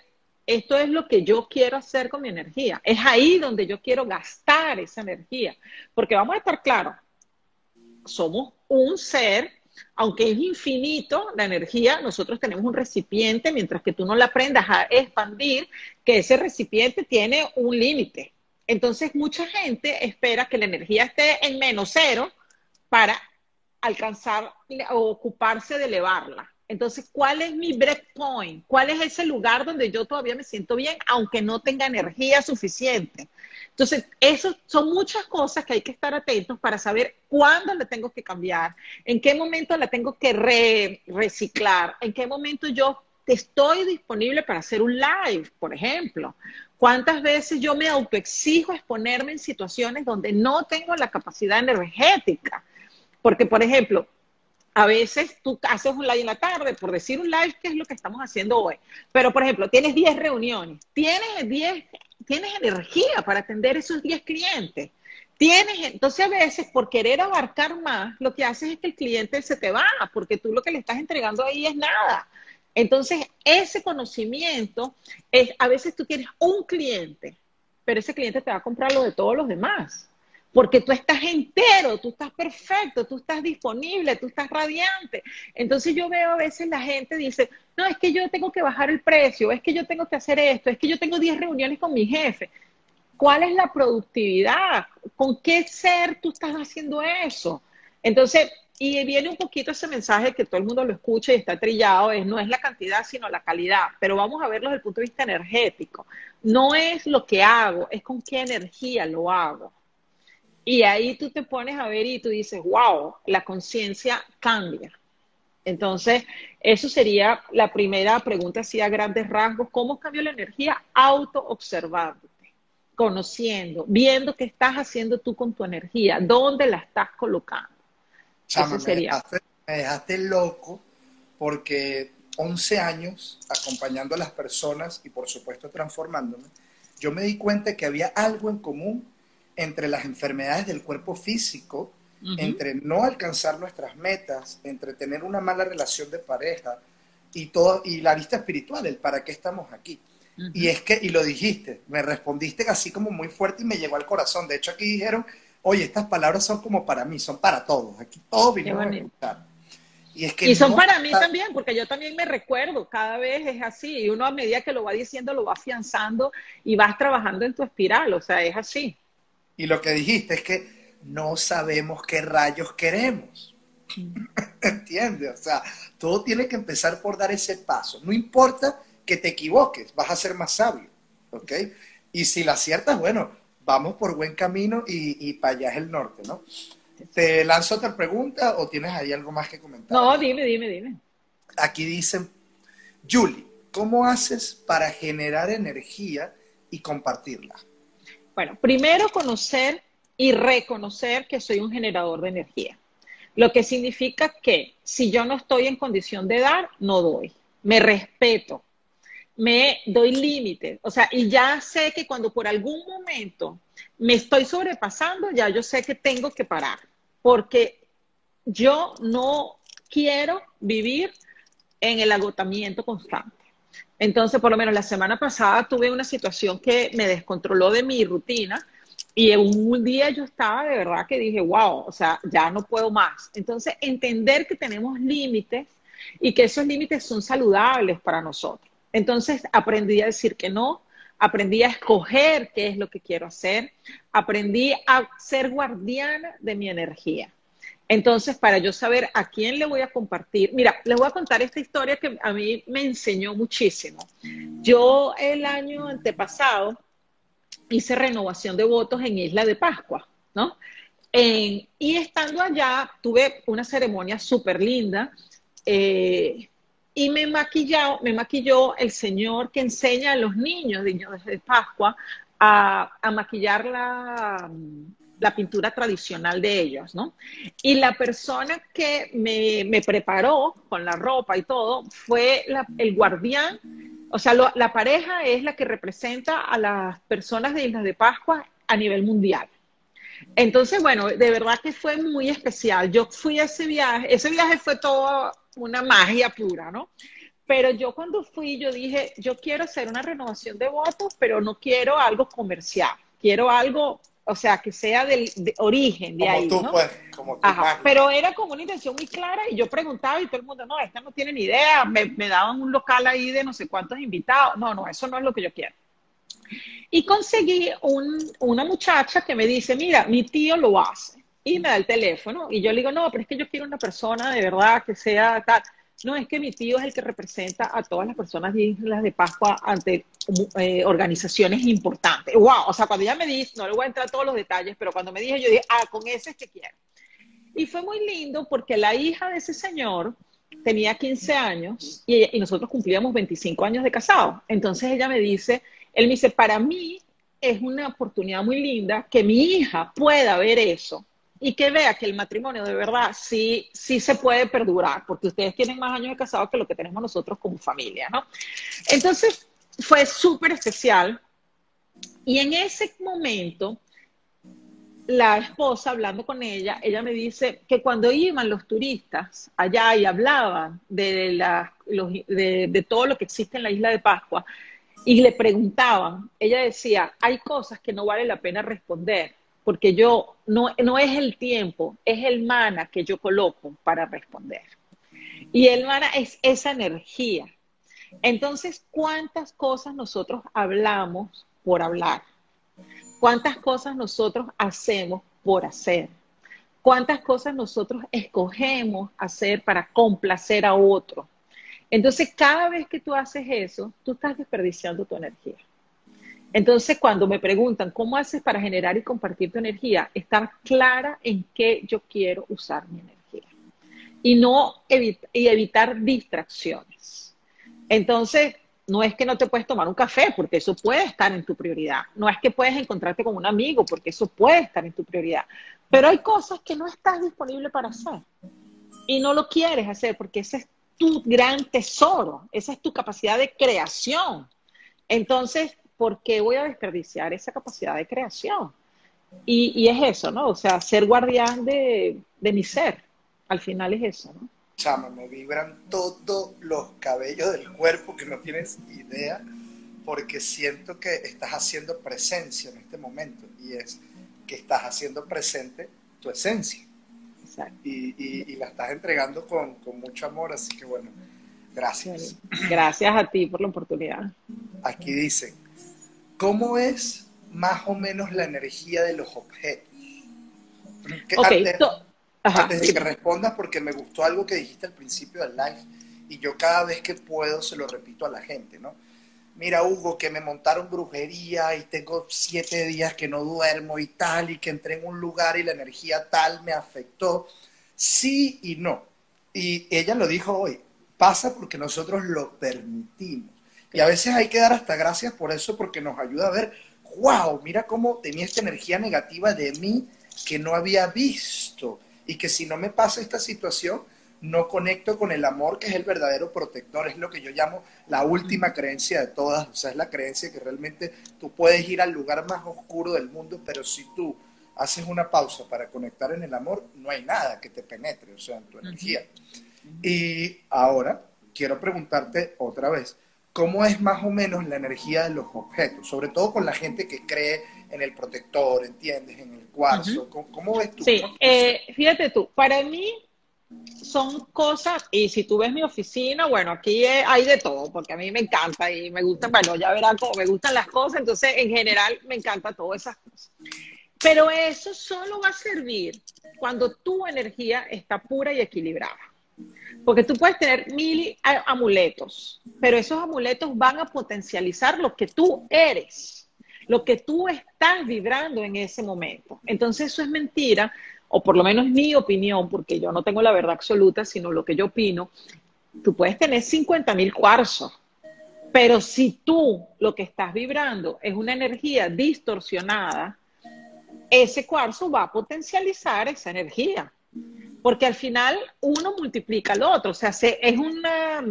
esto es lo que yo quiero hacer con mi energía. Es ahí donde yo quiero gastar esa energía. Porque vamos a estar claros, somos un ser aunque es infinito la energía, nosotros tenemos un recipiente, mientras que tú no la aprendas a expandir, que ese recipiente tiene un límite. Entonces, mucha gente espera que la energía esté en menos cero para alcanzar o ocuparse de elevarla. Entonces, ¿cuál es mi breakpoint? ¿Cuál es ese lugar donde yo todavía me siento bien, aunque no tenga energía suficiente? Entonces, eso son muchas cosas que hay que estar atentos para saber cuándo la tengo que cambiar, en qué momento la tengo que reciclar, en qué momento yo estoy disponible para hacer un live, por ejemplo. ¿Cuántas veces yo me autoexijo exponerme en situaciones donde no tengo la capacidad energética? Porque, por ejemplo, a veces tú haces un live en la tarde, por decir un live, que es lo que estamos haciendo hoy. Pero, por ejemplo, tienes 10 reuniones, tienes 10 tienes energía para atender esos 10 clientes. Tienes, entonces a veces por querer abarcar más, lo que haces es que el cliente se te va, porque tú lo que le estás entregando ahí es nada. Entonces, ese conocimiento es, a veces tú tienes un cliente, pero ese cliente te va a comprar lo de todos los demás porque tú estás entero, tú estás perfecto, tú estás disponible, tú estás radiante. Entonces yo veo a veces la gente dice, no, es que yo tengo que bajar el precio, es que yo tengo que hacer esto, es que yo tengo 10 reuniones con mi jefe. ¿Cuál es la productividad? ¿Con qué ser tú estás haciendo eso? Entonces, y viene un poquito ese mensaje que todo el mundo lo escucha y está trillado, es no es la cantidad, sino la calidad, pero vamos a verlo desde el punto de vista energético. No es lo que hago, es con qué energía lo hago. Y ahí tú te pones a ver y tú dices, wow, la conciencia cambia. Entonces, eso sería la primera pregunta, así a grandes rasgos. ¿Cómo cambió la energía? Auto-observándote, conociendo, viendo qué estás haciendo tú con tu energía, dónde la estás colocando. eso sería. me dejaste loco porque 11 años acompañando a las personas y por supuesto transformándome, yo me di cuenta que había algo en común entre las enfermedades del cuerpo físico, entre no alcanzar nuestras metas, entre tener una mala relación de pareja y todo y la vista espiritual, el para qué estamos aquí. Y es que, y lo dijiste, me respondiste así como muy fuerte y me llegó al corazón. De hecho, aquí dijeron, oye, estas palabras son como para mí, son para todos. Aquí todos vinimos a escuchar. Y, son para mí también, porque yo también me recuerdo, cada vez es así, y uno a medida que lo va diciendo lo va afianzando y vas trabajando en tu espiral, o sea, es así. Y lo que dijiste es que no sabemos qué rayos queremos. ¿Entiendes? O sea, todo tiene que empezar por dar ese paso. No importa que te equivoques, vas a ser más sabio. ¿Ok? Y si la aciertas, bueno, vamos por buen camino y, y para allá es el norte, ¿no? ¿Te lanzo otra pregunta o tienes ahí algo más que comentar? No, dime, dime, dime. Aquí dicen, Julie, ¿cómo haces para generar energía y compartirla? Bueno, primero conocer y reconocer que soy un generador de energía. Lo que significa que si yo no estoy en condición de dar, no doy. Me respeto, me doy límites. O sea, y ya sé que cuando por algún momento me estoy sobrepasando, ya yo sé que tengo que parar porque yo no quiero vivir en el agotamiento constante. Entonces, por lo menos la semana pasada tuve una situación que me descontroló de mi rutina y un día yo estaba de verdad que dije, wow, o sea, ya no puedo más. Entonces, entender que tenemos límites y que esos límites son saludables para nosotros. Entonces, aprendí a decir que no, aprendí a escoger qué es lo que quiero hacer, aprendí a ser guardiana de mi energía. Entonces, para yo saber a quién le voy a compartir, mira, les voy a contar esta historia que a mí me enseñó muchísimo. Yo el año antepasado hice renovación de votos en Isla de Pascua, ¿no? y estando allá, tuve una ceremonia súper linda. Eh, y me me maquilló el señor que enseña a los niños, niños de Pascua, a, maquillar la, pintura tradicional de ellos, ¿no? Y la persona que me, preparó con la ropa y todo fue el guardián, o sea, la pareja es la que representa a las personas de Islas de Pascua a nivel mundial. Entonces, bueno, de verdad que fue muy especial. Yo fui a ese viaje, ese viaje fue todo una magia pura, ¿no? Pero yo cuando fui, yo dije, yo quiero hacer una renovación de votos, pero no quiero algo comercial, quiero algo, o sea, que sea del de origen de ahí, ¿no? Pues, como tú pero era como una intención muy clara y yo preguntaba y todo el mundo, no, esta no tiene ni idea, me, me daban un local ahí de no sé cuántos invitados, no, no, eso no es lo que yo quiero. Y conseguí un, una muchacha que me dice, mira, mi tío lo hace y me da el teléfono y yo le digo, no, pero es que yo quiero una persona de verdad que sea tal. No, es que mi tío es el que representa a todas las personas de Islas de Pascua ante eh, organizaciones importantes. ¡Wow! O sea, cuando ella me dice, no le voy a entrar a todos los detalles, pero cuando me dije, yo dije, ah, con ese es que quiero. Y fue muy lindo porque la hija de ese señor tenía 15 años y, y nosotros cumplíamos 25 años de casado. Entonces ella me dice, él me dice, para mí es una oportunidad muy linda que mi hija pueda ver eso y que vea que el matrimonio de verdad sí, sí se puede perdurar, porque ustedes tienen más años de casado que lo que tenemos nosotros como familia, ¿no? Entonces, fue súper especial. Y en ese momento, la esposa, hablando con ella, ella me dice que cuando iban los turistas allá y hablaban de, la, de, de todo lo que existe en la isla de Pascua, y le preguntaban, ella decía, hay cosas que no vale la pena responder porque yo no, no es el tiempo, es el mana que yo coloco para responder. Y el mana es esa energía. Entonces, ¿cuántas cosas nosotros hablamos por hablar? ¿Cuántas cosas nosotros hacemos por hacer? ¿Cuántas cosas nosotros escogemos hacer para complacer a otro? Entonces, cada vez que tú haces eso, tú estás desperdiciando tu energía. Entonces, cuando me preguntan, ¿cómo haces para generar y compartir tu energía? Estar clara en qué yo quiero usar mi energía. Y no y evitar distracciones. Entonces, no es que no te puedes tomar un café, porque eso puede estar en tu prioridad. No es que puedes encontrarte con un amigo, porque eso puede estar en tu prioridad. Pero hay cosas que no estás disponible para hacer. Y no lo quieres hacer, porque ese es tu gran tesoro, esa es tu capacidad de creación. Entonces, ¿por qué voy a desperdiciar esa capacidad de creación? Y, es eso, ¿no? O sea, ser guardián de, de mi ser. Al final es eso, ¿no? chama, me vibran todos los cabellos del cuerpo que no tienes idea, porque siento que estás haciendo presencia en este momento y es que estás haciendo presente tu esencia. Y, la estás entregando con, con, mucho amor, así que bueno, gracias. Gracias a ti por la oportunidad. Aquí dicen, ¿cómo es más o menos la energía de los objetos? Okay, antes de que respondas, porque me gustó algo que dijiste al principio del live y yo cada vez que puedo se lo repito a la gente, ¿no? Mira, Hugo, que me montaron brujería y tengo siete días que no duermo y tal, y que entré en un lugar y la energía tal me afectó. Sí y no. Y ella lo dijo hoy, pasa porque nosotros lo permitimos. Y a veces hay que dar hasta gracias por eso, porque nos ayuda a ver, wow, mira cómo tenía esta energía negativa de mí que no había visto y que si no me pasa esta situación, no conecto con el amor que es el verdadero protector, es lo que yo llamo la última creencia de todas, o sea, es la creencia que realmente tú puedes ir al lugar más oscuro del mundo, pero si tú haces una pausa para conectar en el amor, no hay nada que te penetre, o sea, en tu energía. Y ahora quiero preguntarte otra vez, ¿cómo es más o menos la energía de los objetos? Sobre todo con la gente que cree en el protector, ¿entiendes? En el cuarzo. ¿Cómo, ves tú? Sí, eh, fíjate tú, para mí son cosas, y si tú ves mi oficina, bueno, aquí hay de todo, porque a mí me encanta y me gusta, bueno, ya verán cómo me gustan las cosas, entonces en general me encanta todas esas cosas. Pero eso solo va a servir cuando tu energía está pura y equilibrada. Porque tú puedes tener mil amuletos, pero esos amuletos van a potencializar lo que tú eres lo que tú estás vibrando en ese momento. Entonces eso es mentira, o por lo menos mi opinión, porque yo no tengo la verdad absoluta, sino lo que yo opino. Tú puedes tener 50 mil cuarzos, pero si tú lo que estás vibrando es una energía distorsionada, ese cuarzo va a potencializar esa energía. Porque al final uno multiplica al otro, o sea, es una,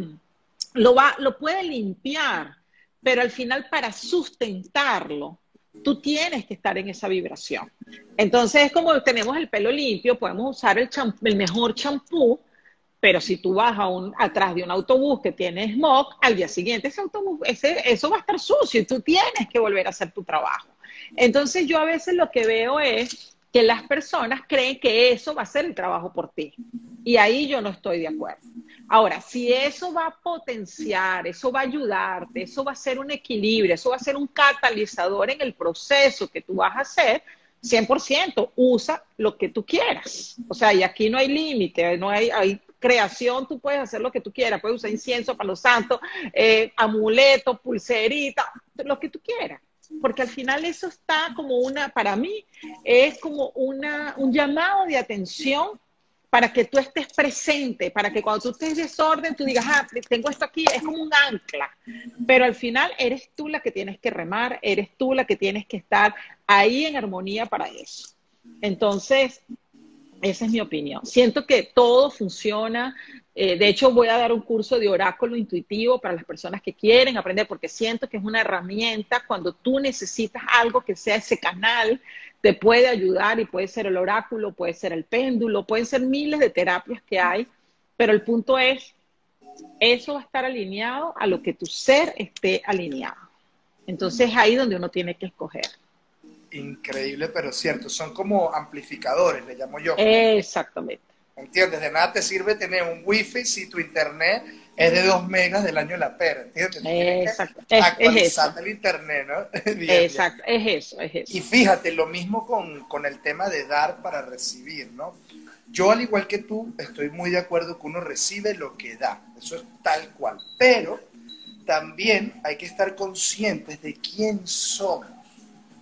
lo, va, lo puede limpiar pero al final para sustentarlo, tú tienes que estar en esa vibración. Entonces es como tenemos el pelo limpio, podemos usar el, el mejor champú, pero si tú vas a un, atrás de un autobús que tiene smog, al día siguiente ese autobús, ese, eso va a estar sucio y tú tienes que volver a hacer tu trabajo. Entonces yo a veces lo que veo es que las personas creen que eso va a ser el trabajo por ti. Y ahí yo no estoy de acuerdo. Ahora, si eso va a potenciar, eso va a ayudarte, eso va a ser un equilibrio, eso va a ser un catalizador en el proceso que tú vas a hacer, 100%, usa lo que tú quieras. O sea, y aquí no hay límite, no hay, creación, tú puedes hacer lo que tú quieras, puedes usar incienso para los santos, eh, amuleto, pulserita, lo que tú quieras porque al final eso está como una, para mí, es como una, un llamado de atención para que tú estés presente, para que cuando tú estés desorden, tú digas, ah, tengo esto aquí, es como un ancla. Pero al final eres tú la que tienes que remar, eres tú la que tienes que estar ahí en armonía para eso. Entonces, esa es mi opinión. Siento que todo funciona. Eh, de hecho, voy a dar un curso de oráculo intuitivo para las personas que quieren aprender, porque siento que es una herramienta cuando tú necesitas algo que sea ese canal, te puede ayudar y puede ser el oráculo, puede ser el péndulo, pueden ser miles de terapias que hay, pero el punto es, eso va a estar alineado a lo que tu ser esté alineado. Entonces, ahí donde uno tiene que escoger increíble, pero cierto. Son como amplificadores, le llamo yo. Exactamente. ¿Entiendes? De nada te sirve tener un wifi si tu internet es de 2 megas del año de la pera, ¿entiendes? Exacto. Es, actualizar el internet, ¿no? Exacto, es eso, es eso. Y fíjate, lo mismo con, con el tema de dar para recibir, ¿no? Yo, al igual que tú, estoy muy de acuerdo que uno recibe lo que da. Eso es tal cual. Pero también hay que estar conscientes de quién somos,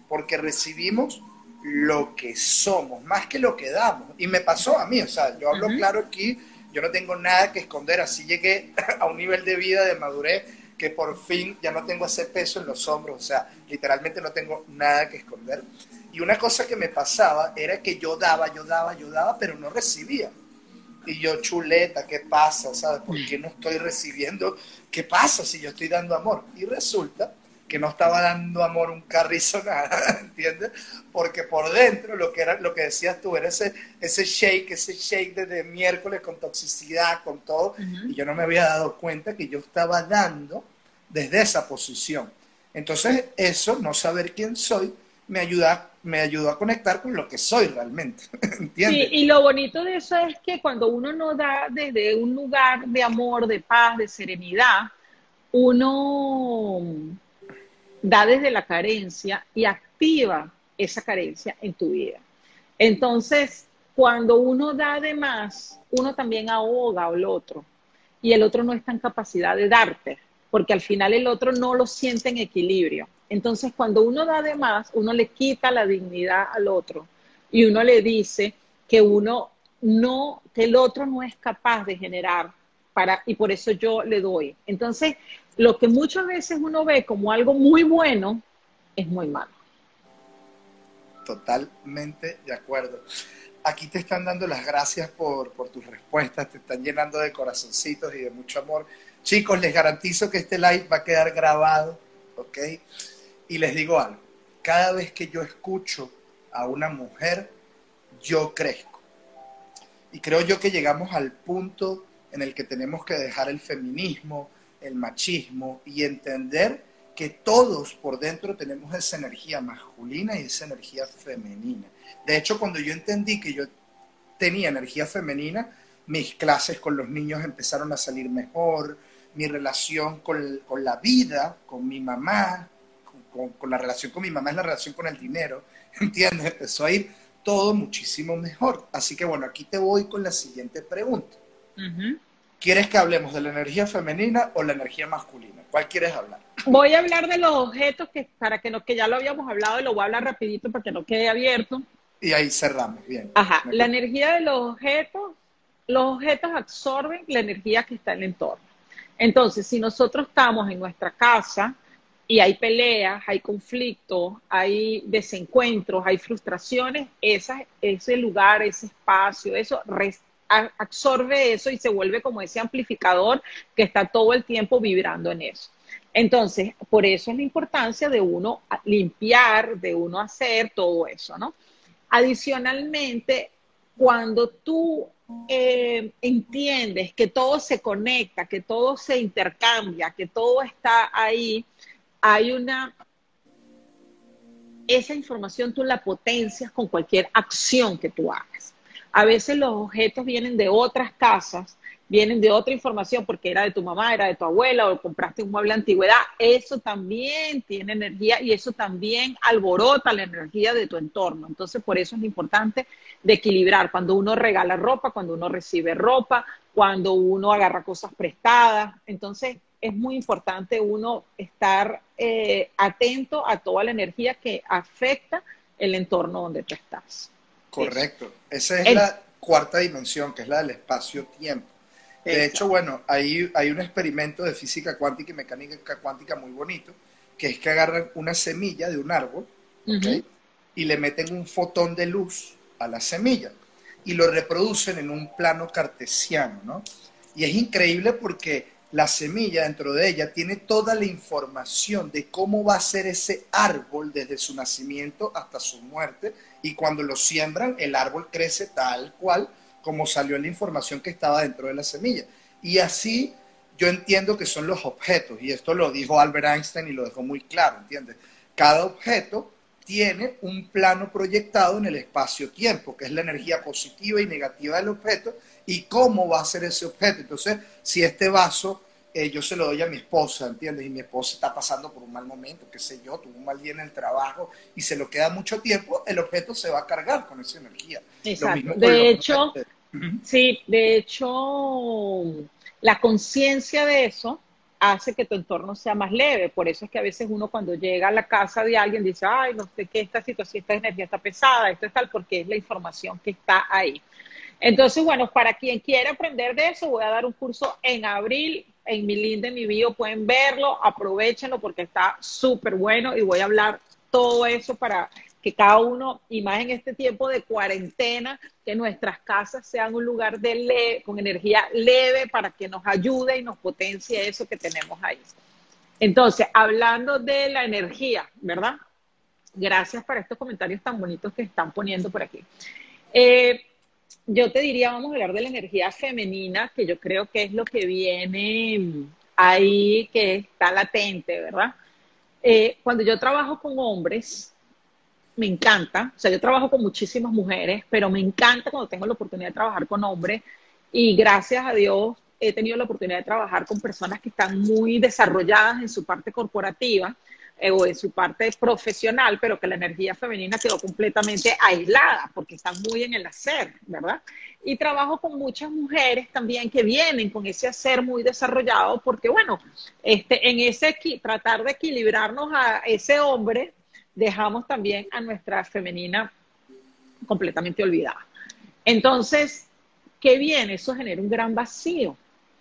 porque recibimos lo que somos, más que lo que damos. Y me pasó a mí, o sea, yo hablo claro aquí, yo no tengo nada que esconder, así llegué a un nivel de vida de madurez que por fin ya no tengo ese peso en los hombros, o sea, literalmente no tengo nada que esconder. Y una cosa que me pasaba era que yo daba, yo daba, yo daba, pero no recibía. Y yo, chuleta, ¿qué pasa? ¿Sabes? ¿Por qué no estoy recibiendo? ¿Qué pasa si yo estoy dando amor? Y resulta que no estaba dando amor un carrizo nada, ¿entiendes? Porque por dentro lo que era lo que decías tú era ese ese shake, ese shake de, miércoles con toxicidad, con todo, y yo no me había dado cuenta que yo estaba dando desde esa posición. Entonces, eso, no saber quién soy, me ayuda me ayudó a conectar con lo que soy realmente. ¿Entiendes? Sí, y lo bonito de eso es que cuando uno no da desde un lugar de amor, de paz, de serenidad, uno da desde la carencia y activa esa carencia en tu vida. Entonces, cuando uno da de más, uno también ahoga al otro y el otro no está en capacidad de darte, porque al final el otro no lo siente en equilibrio. Entonces, cuando uno da de más, uno le quita la dignidad al otro y uno le dice que uno no, que el otro no es capaz de generar para, y por eso yo le doy. Entonces, lo que muchas veces uno ve como algo muy bueno es muy malo. Totalmente de acuerdo. Aquí te están dando las gracias por, tus respuestas, te están llenando de corazoncitos y de mucho amor. Chicos, les garantizo que este live va a quedar grabado, ¿ok? Y les digo algo, cada vez que yo escucho a una mujer, yo crezco. Y creo yo que llegamos al punto en el que tenemos que dejar el feminismo, el machismo y entender que todos por dentro tenemos esa energía masculina y esa energía femenina. De hecho, cuando yo entendí que yo tenía energía femenina, mis clases con los niños empezaron a salir mejor, mi relación con, la vida, con mi mamá, con, la relación con mi mamá es la relación con el dinero, ¿entiendes? Empezó a ir todo muchísimo mejor. Así que bueno, aquí te voy con la siguiente pregunta. ¿Quieres que hablemos de la energía femenina o la energía masculina? ¿Cuál quieres hablar? Voy a hablar de los objetos que para que no que ya lo habíamos hablado y lo voy a hablar rapidito para que no quede abierto. Y ahí cerramos, bien. Ajá, la energía de los objetos, los objetos absorben la energía que está en el entorno. Entonces, si nosotros estamos en nuestra casa y hay peleas, hay conflictos, hay desencuentros, hay frustraciones, ese lugar, ese espacio, eso absorbe eso y se vuelve como ese amplificador que está todo el tiempo vibrando en eso. Entonces, por eso es la importancia de uno limpiar, de uno hacer todo eso, ¿no? Adicionalmente, cuando tú eh, entiendes que todo se conecta, que todo se intercambia, que todo está ahí, hay una... Esa información tú la potencias con cualquier acción que tú hagas. A veces los objetos vienen de otras casas, vienen de otra información porque era de tu mamá, era de tu abuela o compraste un mueble de antigüedad. Eso también tiene energía y eso también alborota la energía de tu entorno. Entonces, por eso es importante de equilibrar cuando uno regala ropa, cuando uno recibe ropa, cuando uno agarra cosas prestadas. Entonces, es muy importante uno estar eh, atento a toda la energía que afecta el entorno donde tú estás. Correcto. Esa es la cuarta dimensión, que es la del espacio-tiempo. De hecho, bueno, hay, hay un experimento de física cuántica y mecánica cuántica muy bonito, que es que agarran una semilla de un árbol y le meten un fotón de luz a la semilla y lo reproducen en un plano cartesiano, ¿no? Y es increíble porque la semilla dentro de ella tiene toda la información de cómo va a ser ese árbol desde su nacimiento hasta su muerte y cuando lo siembran el árbol crece tal cual como salió en la información que estaba dentro de la semilla. Y así yo entiendo que son los objetos y esto lo dijo Albert Einstein y lo dejó muy claro, ¿entiendes? Cada objeto tiene un plano proyectado en el espacio-tiempo, que es la energía positiva y negativa del objeto, y cómo va a ser ese objeto. Entonces, si este vaso eh, yo se lo doy a mi esposa, ¿entiendes? Y mi esposa está pasando por un mal momento, qué sé yo, tuvo un mal día en el trabajo y se lo queda mucho tiempo, el objeto se va a cargar con esa energía. Exacto. De hecho, sí, de hecho, la conciencia de eso hace que tu entorno sea más leve. Por eso es que a veces uno cuando llega a la casa de alguien dice, ay, no sé qué, esta situación, esta energía está pesada, esto es tal, porque es la información que está ahí. Entonces, bueno, para quien quiera aprender de eso, voy a dar un curso en abril en mi link de mi bio, pueden verlo, aprovechenlo porque está súper bueno y voy a hablar todo eso para que cada uno, y más en este tiempo de cuarentena, que nuestras casas sean un lugar de con energía leve para que nos ayude y nos potencie eso que tenemos ahí. Entonces, hablando de la energía, ¿verdad? Gracias por estos comentarios tan bonitos que están poniendo por aquí. Eh, yo te diría, vamos a hablar de la energía femenina, que yo creo que es lo que viene ahí, que está latente, ¿verdad? Eh, cuando yo trabajo con hombres, me encanta, o sea, yo trabajo con muchísimas mujeres, pero me encanta cuando tengo la oportunidad de trabajar con hombres y gracias a Dios he tenido la oportunidad de trabajar con personas que están muy desarrolladas en su parte corporativa eh, o en su parte profesional, pero que la energía femenina quedó completamente aislada porque están muy en el hacer, ¿verdad? Y trabajo con muchas mujeres también que vienen con ese hacer muy desarrollado porque, bueno, este, en ese tratar de equilibrarnos a ese hombre, dejamos también a nuestra femenina completamente olvidada. Entonces, ¿qué viene? Eso genera un gran vacío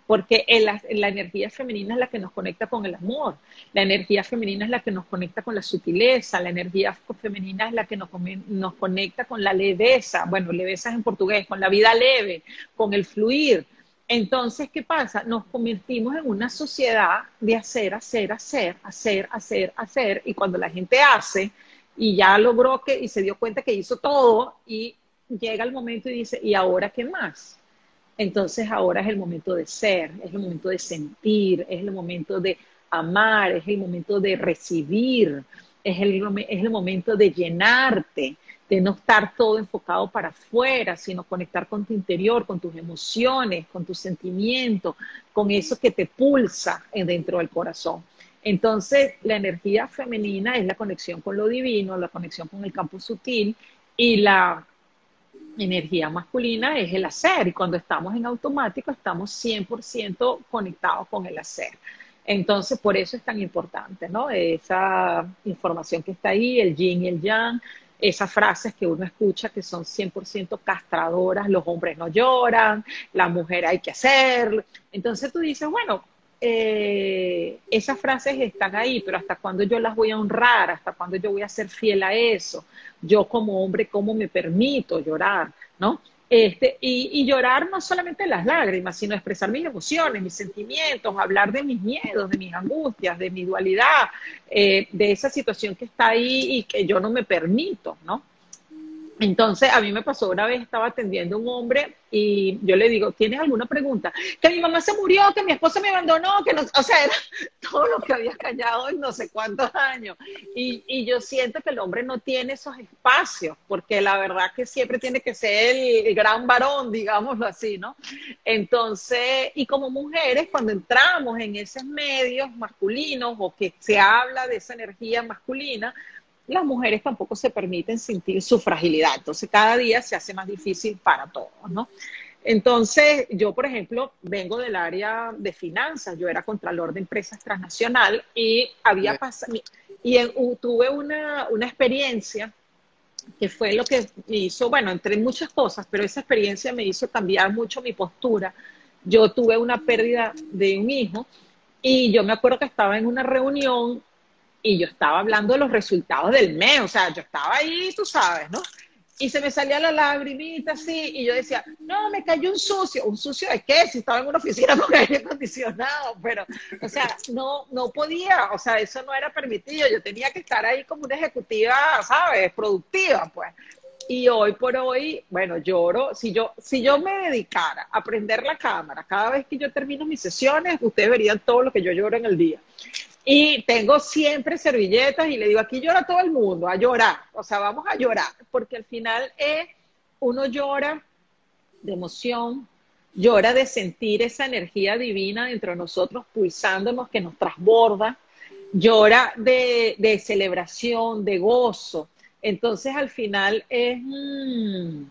porque la energía femenina es la que nos conecta con el amor, la energía femenina es la que nos conecta con la sutileza, la energía femenina es la que nos, nos conecta con la leveza, bueno, leveza es en portugués, con la vida leve, con el fluir. Entonces, ¿qué pasa? Nos convertimos en una sociedad de hacer, hacer, hacer, hacer, hacer, hacer, y cuando la gente hace y ya logró que y se dio cuenta que hizo todo y llega el momento y dice, ¿y ahora qué más? Entonces ahora es el momento de ser, es el momento de sentir, es el momento de amar, es el momento de recibir, es el, es el momento de llenarte, de no estar todo enfocado para afuera, sino conectar con tu interior, con tus emociones, con tus sentimientos, con eso que te pulsa dentro del corazón. Entonces, la energía femenina es la conexión con lo divino, la conexión con el campo sutil y la energía masculina es el hacer y cuando estamos en automático estamos 100% conectados con el hacer. Entonces, por eso es tan importante, ¿no? Esa información que está ahí, el yin y el yang, esas frases que uno escucha que son 100% castradoras, los hombres no lloran, la mujer hay que hacer. Entonces tú dices, bueno, eh, esas frases están ahí, pero ¿hasta cuándo yo las voy a honrar? ¿Hasta cuándo yo voy a ser fiel a eso? Yo como hombre, ¿cómo me permito llorar? ¿No? Este, y, llorar no solamente las lágrimas, sino expresar mis emociones, mis sentimientos, hablar de mis miedos, de mis angustias, de mi dualidad, eh, de esa situación que está ahí y que yo no me permito, ¿no? Entonces, a mí me pasó una vez, estaba atendiendo a un hombre y yo le digo, ¿tienes alguna pregunta? Que mi mamá se murió, que mi esposa me abandonó, que no, o sea, era todo lo que había callado en no sé cuántos años. Y, y yo siento que el hombre no tiene esos espacios, porque la verdad que siempre tiene que ser el, gran varón, digámoslo así, ¿no? Entonces, y como mujeres, cuando entramos en esos medios masculinos o que se habla de esa energía masculina, las mujeres tampoco se permiten sentir su fragilidad. Entonces, cada día se hace más difícil para todos, ¿no? Entonces, yo, por ejemplo, vengo del área de finanzas, yo era contralor de empresas transnacional y había pasado, y tuve una, una experiencia que fue lo que me hizo, bueno, entre muchas cosas, pero esa experiencia me hizo cambiar mucho mi postura. Yo tuve una pérdida de un hijo y yo me acuerdo que estaba en una reunión y yo estaba hablando de los resultados del mes, o sea, yo estaba ahí, tú sabes, ¿no? Y se me salía la lagrimita así, y yo decía, no, me cayó un sucio. ¿Un sucio de qué? Si estaba en una oficina con aire acondicionado, pero, o sea, no, no podía, o sea, eso no era permitido. Yo tenía que estar ahí como una ejecutiva, ¿sabes? Productiva, pues. Y hoy por hoy, bueno, lloro. Si yo, si yo me dedicara a prender la cámara cada vez que yo termino mis sesiones, ustedes verían todo lo que yo lloro en el día. Y tengo siempre servilletas y le digo, aquí llora todo el mundo, a llorar. O sea, vamos a llorar, porque al final es, uno llora de emoción, llora de sentir esa energía divina dentro de nosotros pulsándonos que nos transborda, llora de, celebración, de gozo. Entonces al final es mm,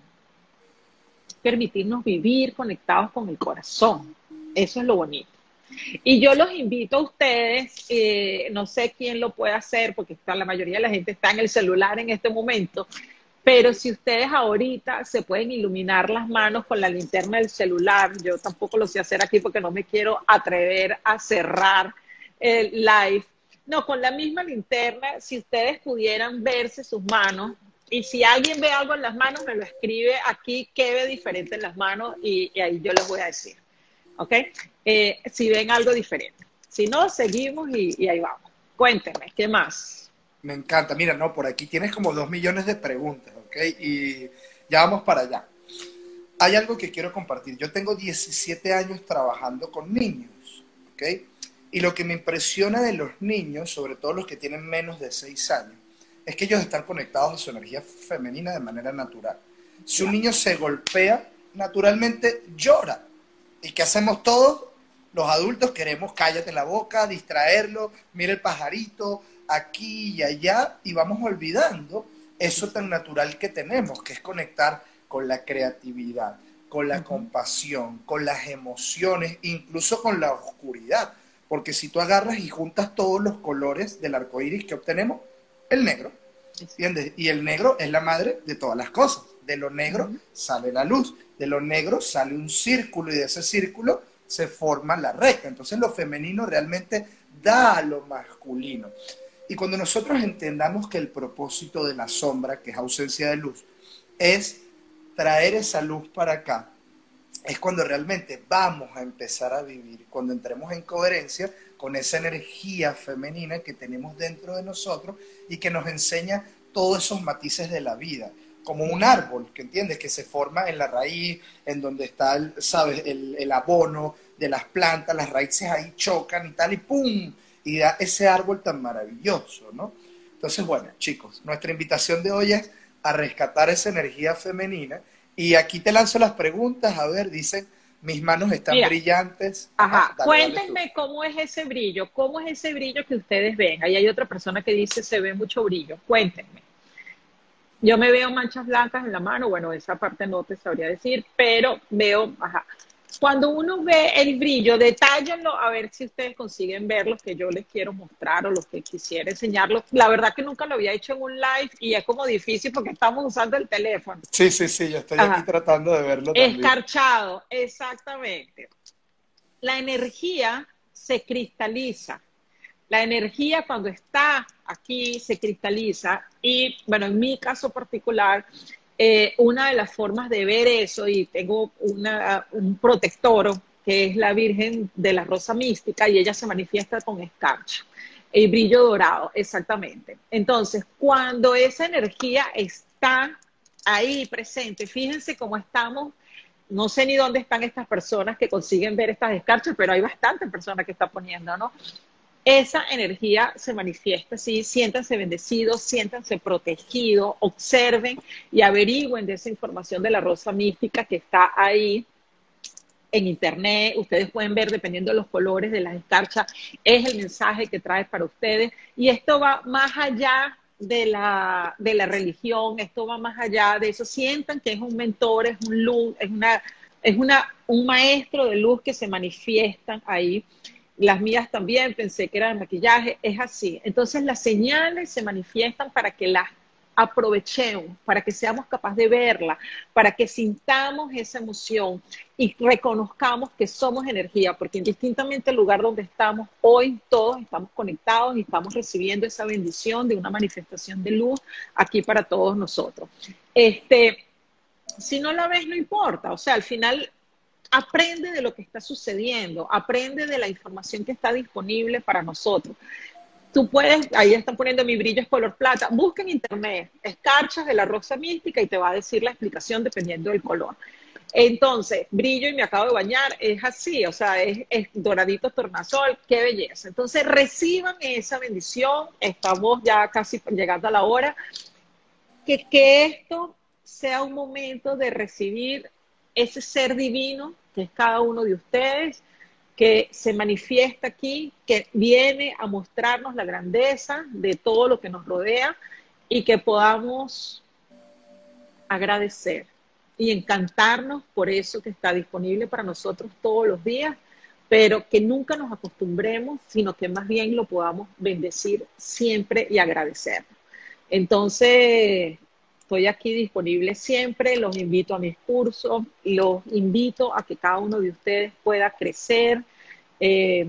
permitirnos vivir conectados con el corazón. Eso es lo bonito. Y yo los invito a ustedes, eh, no sé quién lo puede hacer, porque está, la mayoría de la gente está en el celular en este momento, pero si ustedes ahorita se pueden iluminar las manos con la linterna del celular, yo tampoco lo sé hacer aquí porque no me quiero atrever a cerrar el live. No, con la misma linterna, si ustedes pudieran verse sus manos, y si alguien ve algo en las manos, me lo escribe aquí, qué ve diferente en las manos, y, ahí yo les voy a decir. ¿Ok? Eh, si ven algo diferente. Si no, seguimos y, y ahí vamos. Cuéntenme, ¿qué más? Me encanta. Mira, no, por aquí tienes como dos millones de preguntas. Y ya vamos para allá. Hay algo que quiero compartir. Yo tengo 17 años trabajando con niños, ¿ok? Y lo que me impresiona de los niños, sobre todo los que tienen menos de 6 años, es que ellos están conectados a su energía femenina de manera natural. Si un niño se golpea, naturalmente llora. ¿Y qué hacemos todos? Los adultos queremos cállate la boca, distraerlo, mira el pajarito, aquí y allá, y vamos olvidando eso tan natural que tenemos, que es conectar con la creatividad, con la compasión, con las emociones, incluso con la oscuridad. Porque si tú agarras y juntas todos los colores del arco iris que obtenemos, el negro, ¿entiendes? Y el negro es la madre de todas las cosas. De lo negro sale la luz, de lo negro sale un círculo y de ese círculo se forma la recta. Entonces lo femenino realmente da a lo masculino. Y cuando nosotros entendamos que el propósito de la sombra, que es ausencia de luz, es traer esa luz para acá, es cuando realmente vamos a empezar a vivir, cuando entremos en coherencia con esa energía femenina que tenemos dentro de nosotros y que nos enseña todos esos matices de la vida, como un árbol, que entiendes, que se forma en la raíz, en donde está, el, sabes, el, el abono de las plantas, las raíces ahí chocan y tal, y ¡pum! y da ese árbol tan maravilloso, ¿no? Entonces, bueno, chicos, nuestra invitación de hoy es a rescatar esa energía femenina. Y aquí te lanzo las preguntas, a ver, dicen, mis manos están brillantes. Ajá, cuéntenme cómo es ese brillo, cómo es ese brillo que ustedes ven. Ahí hay otra persona que dice, se ve mucho brillo. Cuéntenme. Yo me veo manchas blancas en la mano, bueno, esa parte no te sabría decir, pero veo, ajá, cuando uno ve el brillo, detállenlo a ver si ustedes consiguen ver lo que yo les quiero mostrar o lo que quisiera enseñarlos. La verdad que nunca lo había hecho en un live y es como difícil porque estamos usando el teléfono. Sí, sí, sí, yo estoy aquí tratando de verlo. Escarchado, exactamente. La energía se cristaliza. La energía cuando está aquí se cristaliza y, bueno, en mi caso particular, eh, una de las formas de ver eso, y tengo un protector que es la Virgen de la Rosa Mística, y ella se manifiesta con escarcha y brillo dorado, exactamente. Entonces, cuando esa energía está ahí presente, fíjense cómo estamos, no sé ni dónde están estas personas que consiguen ver estas escarchas, pero hay bastantes personas que están poniendo, ¿no? Esa energía se manifiesta, ¿sí? Siéntanse bendecidos, siéntanse protegidos, observen y averigüen de esa información de la rosa mística que está ahí en internet. Ustedes pueden ver, dependiendo de los colores de las escarchas, es el mensaje que trae para ustedes. Y esto va más allá de la, de la religión, esto va más allá de eso. Sientan que es un mentor, es un luz, es una, es una, un maestro de luz que se manifiestan ahí las mías también pensé que era el maquillaje, es así. Entonces las señales se manifiestan para que las aprovechemos, para que seamos capaces de verla, para que sintamos esa emoción y reconozcamos que somos energía, porque indistintamente el lugar donde estamos, hoy todos estamos conectados y estamos recibiendo esa bendición de una manifestación de luz aquí para todos nosotros. Este, si no la ves, no importa, o sea, al final aprende de lo que está sucediendo, aprende de la información que está disponible para nosotros. Tú puedes, ahí están poniendo mi brillo es color plata, busca en internet escarchas de la rosa mística y te va a decir la explicación dependiendo del color. Entonces, brillo y me acabo de bañar, es así, o sea, es, doradito tornasol, qué belleza. Entonces, reciban esa bendición, estamos ya casi llegando a la hora, que, que esto sea un momento de recibir ese ser divino que es cada uno de ustedes, que se manifiesta aquí, que viene a mostrarnos la grandeza de todo lo que nos rodea y que podamos agradecer y encantarnos por eso que está disponible para nosotros todos los días, pero que nunca nos acostumbremos, sino que más bien lo podamos bendecir siempre y agradecer. Entonces, estoy aquí disponible siempre, los invito a mis cursos, los invito a que cada uno de ustedes pueda crecer, eh,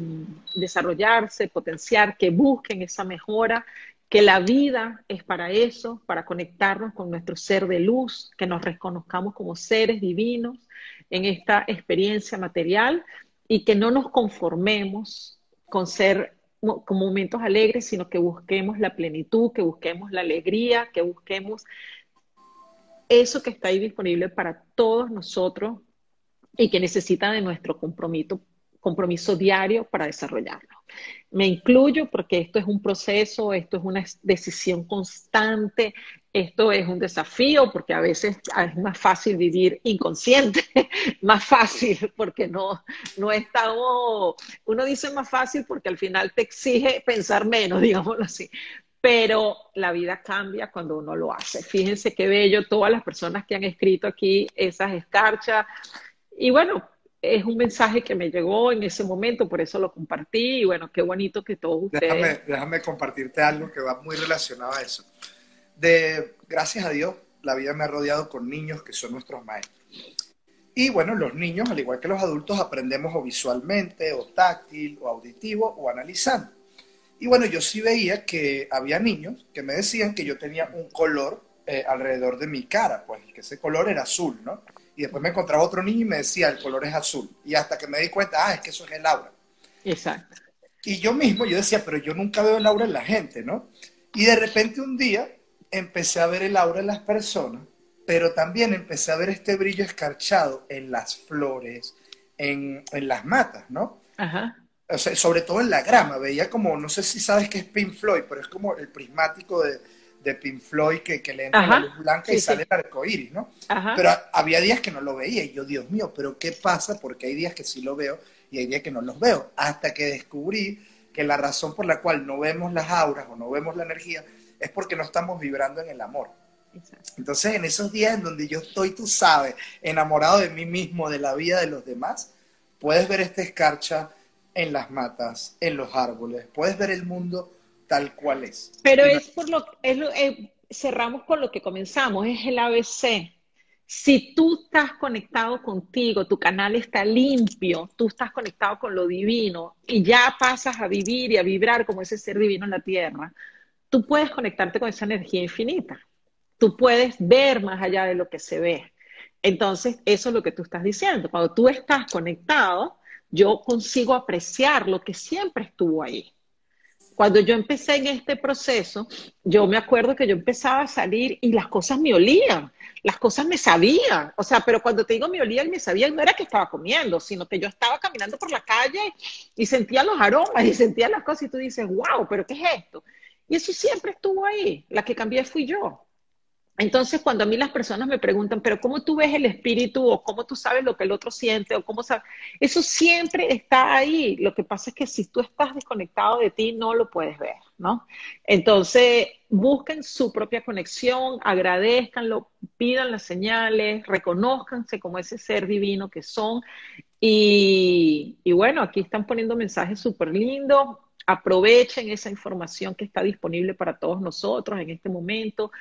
desarrollarse, potenciar, que busquen esa mejora, que la vida es para eso, para conectarnos con nuestro ser de luz, que nos reconozcamos como seres divinos en esta experiencia material y que no nos conformemos con ser con momentos alegres, sino que busquemos la plenitud, que busquemos la alegría, que busquemos eso que está ahí disponible para todos nosotros y que necesita de nuestro compromiso, compromiso diario para desarrollarlo. Me incluyo porque esto es un proceso, esto es una decisión constante, esto es un desafío porque a veces es más fácil vivir inconsciente, más fácil porque no, no estamos, uno dice más fácil porque al final te exige pensar menos, digámoslo así, pero la vida cambia cuando uno lo hace. Fíjense qué bello todas las personas que han escrito aquí esas escarchas. Y bueno, es un mensaje que me llegó en ese momento, por eso lo compartí y bueno, qué bonito que todos ustedes... Déjame, déjame compartirte algo que va muy relacionado a eso. De, gracias a Dios, la vida me ha rodeado con niños que son nuestros maestros. Y bueno, los niños, al igual que los adultos, aprendemos o visualmente, o táctil, o auditivo, o analizando. Y bueno, yo sí veía que había niños que me decían que yo tenía un color eh, alrededor de mi cara, pues que ese color era azul, ¿no? y después me encontraba otro niño y me decía, el color es azul. Y hasta que me di cuenta, ah, es que eso es el aura. Exacto. Y yo mismo, yo decía, pero yo nunca veo el aura en la gente, ¿no? Y de repente un día empecé a ver el aura en las personas, pero también empecé a ver este brillo escarchado en las flores, en, en las matas, ¿no? Ajá. O sea, sobre todo en la grama, veía como, no sé si sabes qué es Pink Floyd, pero es como el prismático de, de Pink Floyd que, que le entra la luz blanca y sale el arco iris, ¿no? Pero había días que no lo veía y yo, Dios mío, ¿pero qué pasa? Porque hay días que sí lo veo y hay días que no los veo. Hasta que descubrí que la razón por la cual no vemos las auras o no vemos la energía es porque no estamos vibrando en el amor. Entonces, en esos días en donde yo estoy, tú sabes, enamorado de mí mismo, de la vida de los demás, puedes ver esta escarcha en las matas, en los árboles, puedes ver el mundo tal cual es. Pero es por lo, lo eh, cerramos con lo que comenzamos, es el ABC. Si tú estás conectado contigo, tu canal está limpio, tú estás conectado con lo divino y ya pasas a vivir y a vibrar como ese ser divino en la tierra, tú puedes conectarte con esa energía infinita. Tú puedes ver más allá de lo que se ve. Entonces, eso es lo que tú estás diciendo. Cuando tú estás conectado, yo consigo apreciar lo que siempre estuvo ahí. Cuando yo empecé en este proceso, yo me acuerdo que yo empezaba a salir y las cosas me olían, las cosas me sabían. O sea, pero cuando te digo me olían me sabían, no era que estaba comiendo, sino que yo estaba caminando por la calle y sentía los aromas y sentía las cosas y tú dices, wow, pero ¿qué es esto? Y eso siempre estuvo ahí. La que cambié fui yo. Entonces, cuando a mí las personas me preguntan, pero ¿cómo tú ves el espíritu o cómo tú sabes lo que el otro siente o cómo sabes? Eso siempre está ahí. Lo que pasa es que si tú estás desconectado de ti, no lo puedes ver, ¿no? Entonces, busquen su propia conexión, agradezcanlo, pidan las señales, reconozcanse como ese ser divino que son. Y, y bueno, aquí están poniendo mensajes súper lindos. Aprovechen esa información que está disponible para todos nosotros en este momento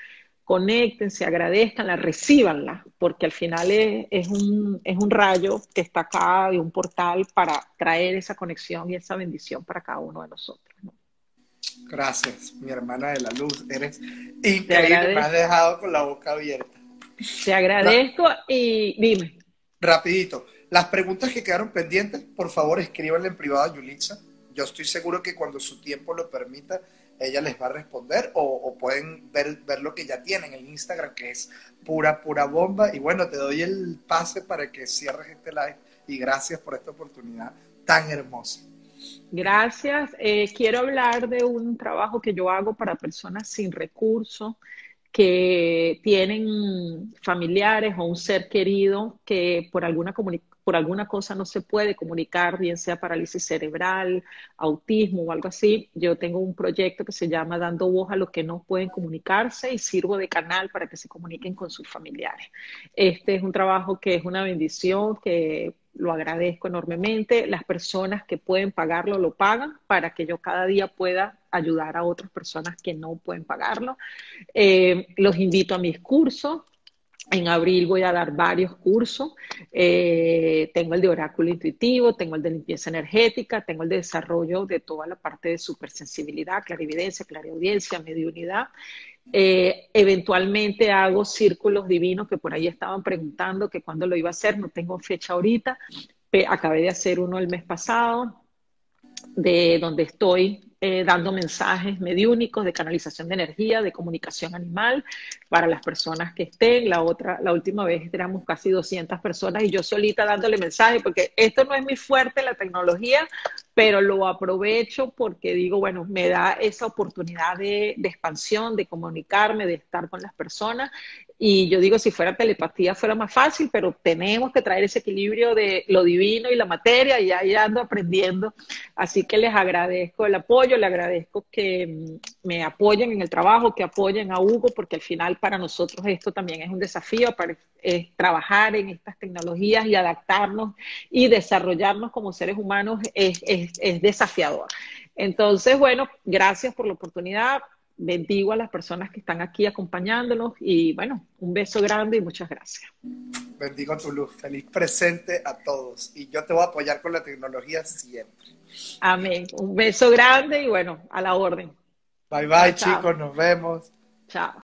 conéctense, agradezcanla, recíbanla, porque al final es, un, es un rayo que está acá de un portal para traer esa conexión y esa bendición para cada uno de nosotros. Gracias, mi hermana de la luz. Eres increíble, me has dejado con la boca abierta. Te agradezco y dime. Rapidito, las preguntas que quedaron pendientes, por favor escríbanle en privado a Yulitza. Yo estoy seguro que cuando su tiempo lo permita, ella les va a responder o, pueden ver, ver, lo que ya tienen en Instagram, que es pura, pura bomba. Y bueno, te doy el pase para que cierres este live y gracias por esta oportunidad tan hermosa. Gracias. Eh, quiero hablar de un trabajo que yo hago para personas sin recursos que tienen familiares o un ser querido que por alguna por alguna cosa no se puede comunicar, bien sea parálisis cerebral, autismo o algo así, yo tengo un proyecto que se llama Dando Voz a los que no pueden comunicarse y sirvo de canal para que se comuniquen con sus familiares. Este es un trabajo que es una bendición, que lo agradezco enormemente. Las personas que pueden pagarlo lo pagan para que yo cada día pueda ayudar a otras personas que no pueden pagarlo. Eh, los invito a mis cursos. En abril voy a dar varios cursos. Eh, tengo el de oráculo intuitivo, tengo el de limpieza energética, tengo el de desarrollo de toda la parte de supersensibilidad, clarividencia, clariaudiencia, mediunidad. Eh, eventualmente hago círculos divinos que por ahí estaban preguntando que cuándo lo iba a hacer, no tengo fecha ahorita. Acabé de hacer uno el mes pasado, de donde estoy eh, dando mensajes mediúnicos de canalización de energía, de comunicación animal para las personas que estén. La otra, la última vez éramos casi 200 personas y yo solita dándole mensajes porque esto no es mi fuerte, la tecnología, pero lo aprovecho porque digo, bueno, me da esa oportunidad de, de expansión, de comunicarme, de estar con las personas y yo digo, si fuera telepatía fuera más fácil, pero tenemos que traer ese equilibrio de lo divino y la materia y ahí ando aprendiendo. Así que les agradezco el apoyo, le agradezco que mm, me apoyen en el trabajo, que apoyen a Hugo, porque al final para nosotros esto también es un desafío, para, es trabajar en estas tecnologías y adaptarnos y desarrollarnos como seres humanos es, es, es desafiador. Entonces, bueno, gracias por la oportunidad bendigo a las personas que están aquí acompañándonos y bueno, un beso grande y muchas gracias. Bendigo tu luz, feliz presente a todos y yo te voy a apoyar con la tecnología siempre. Amén, un beso grande y bueno, a la orden. Bye bye chicos, nos vemos. Chao.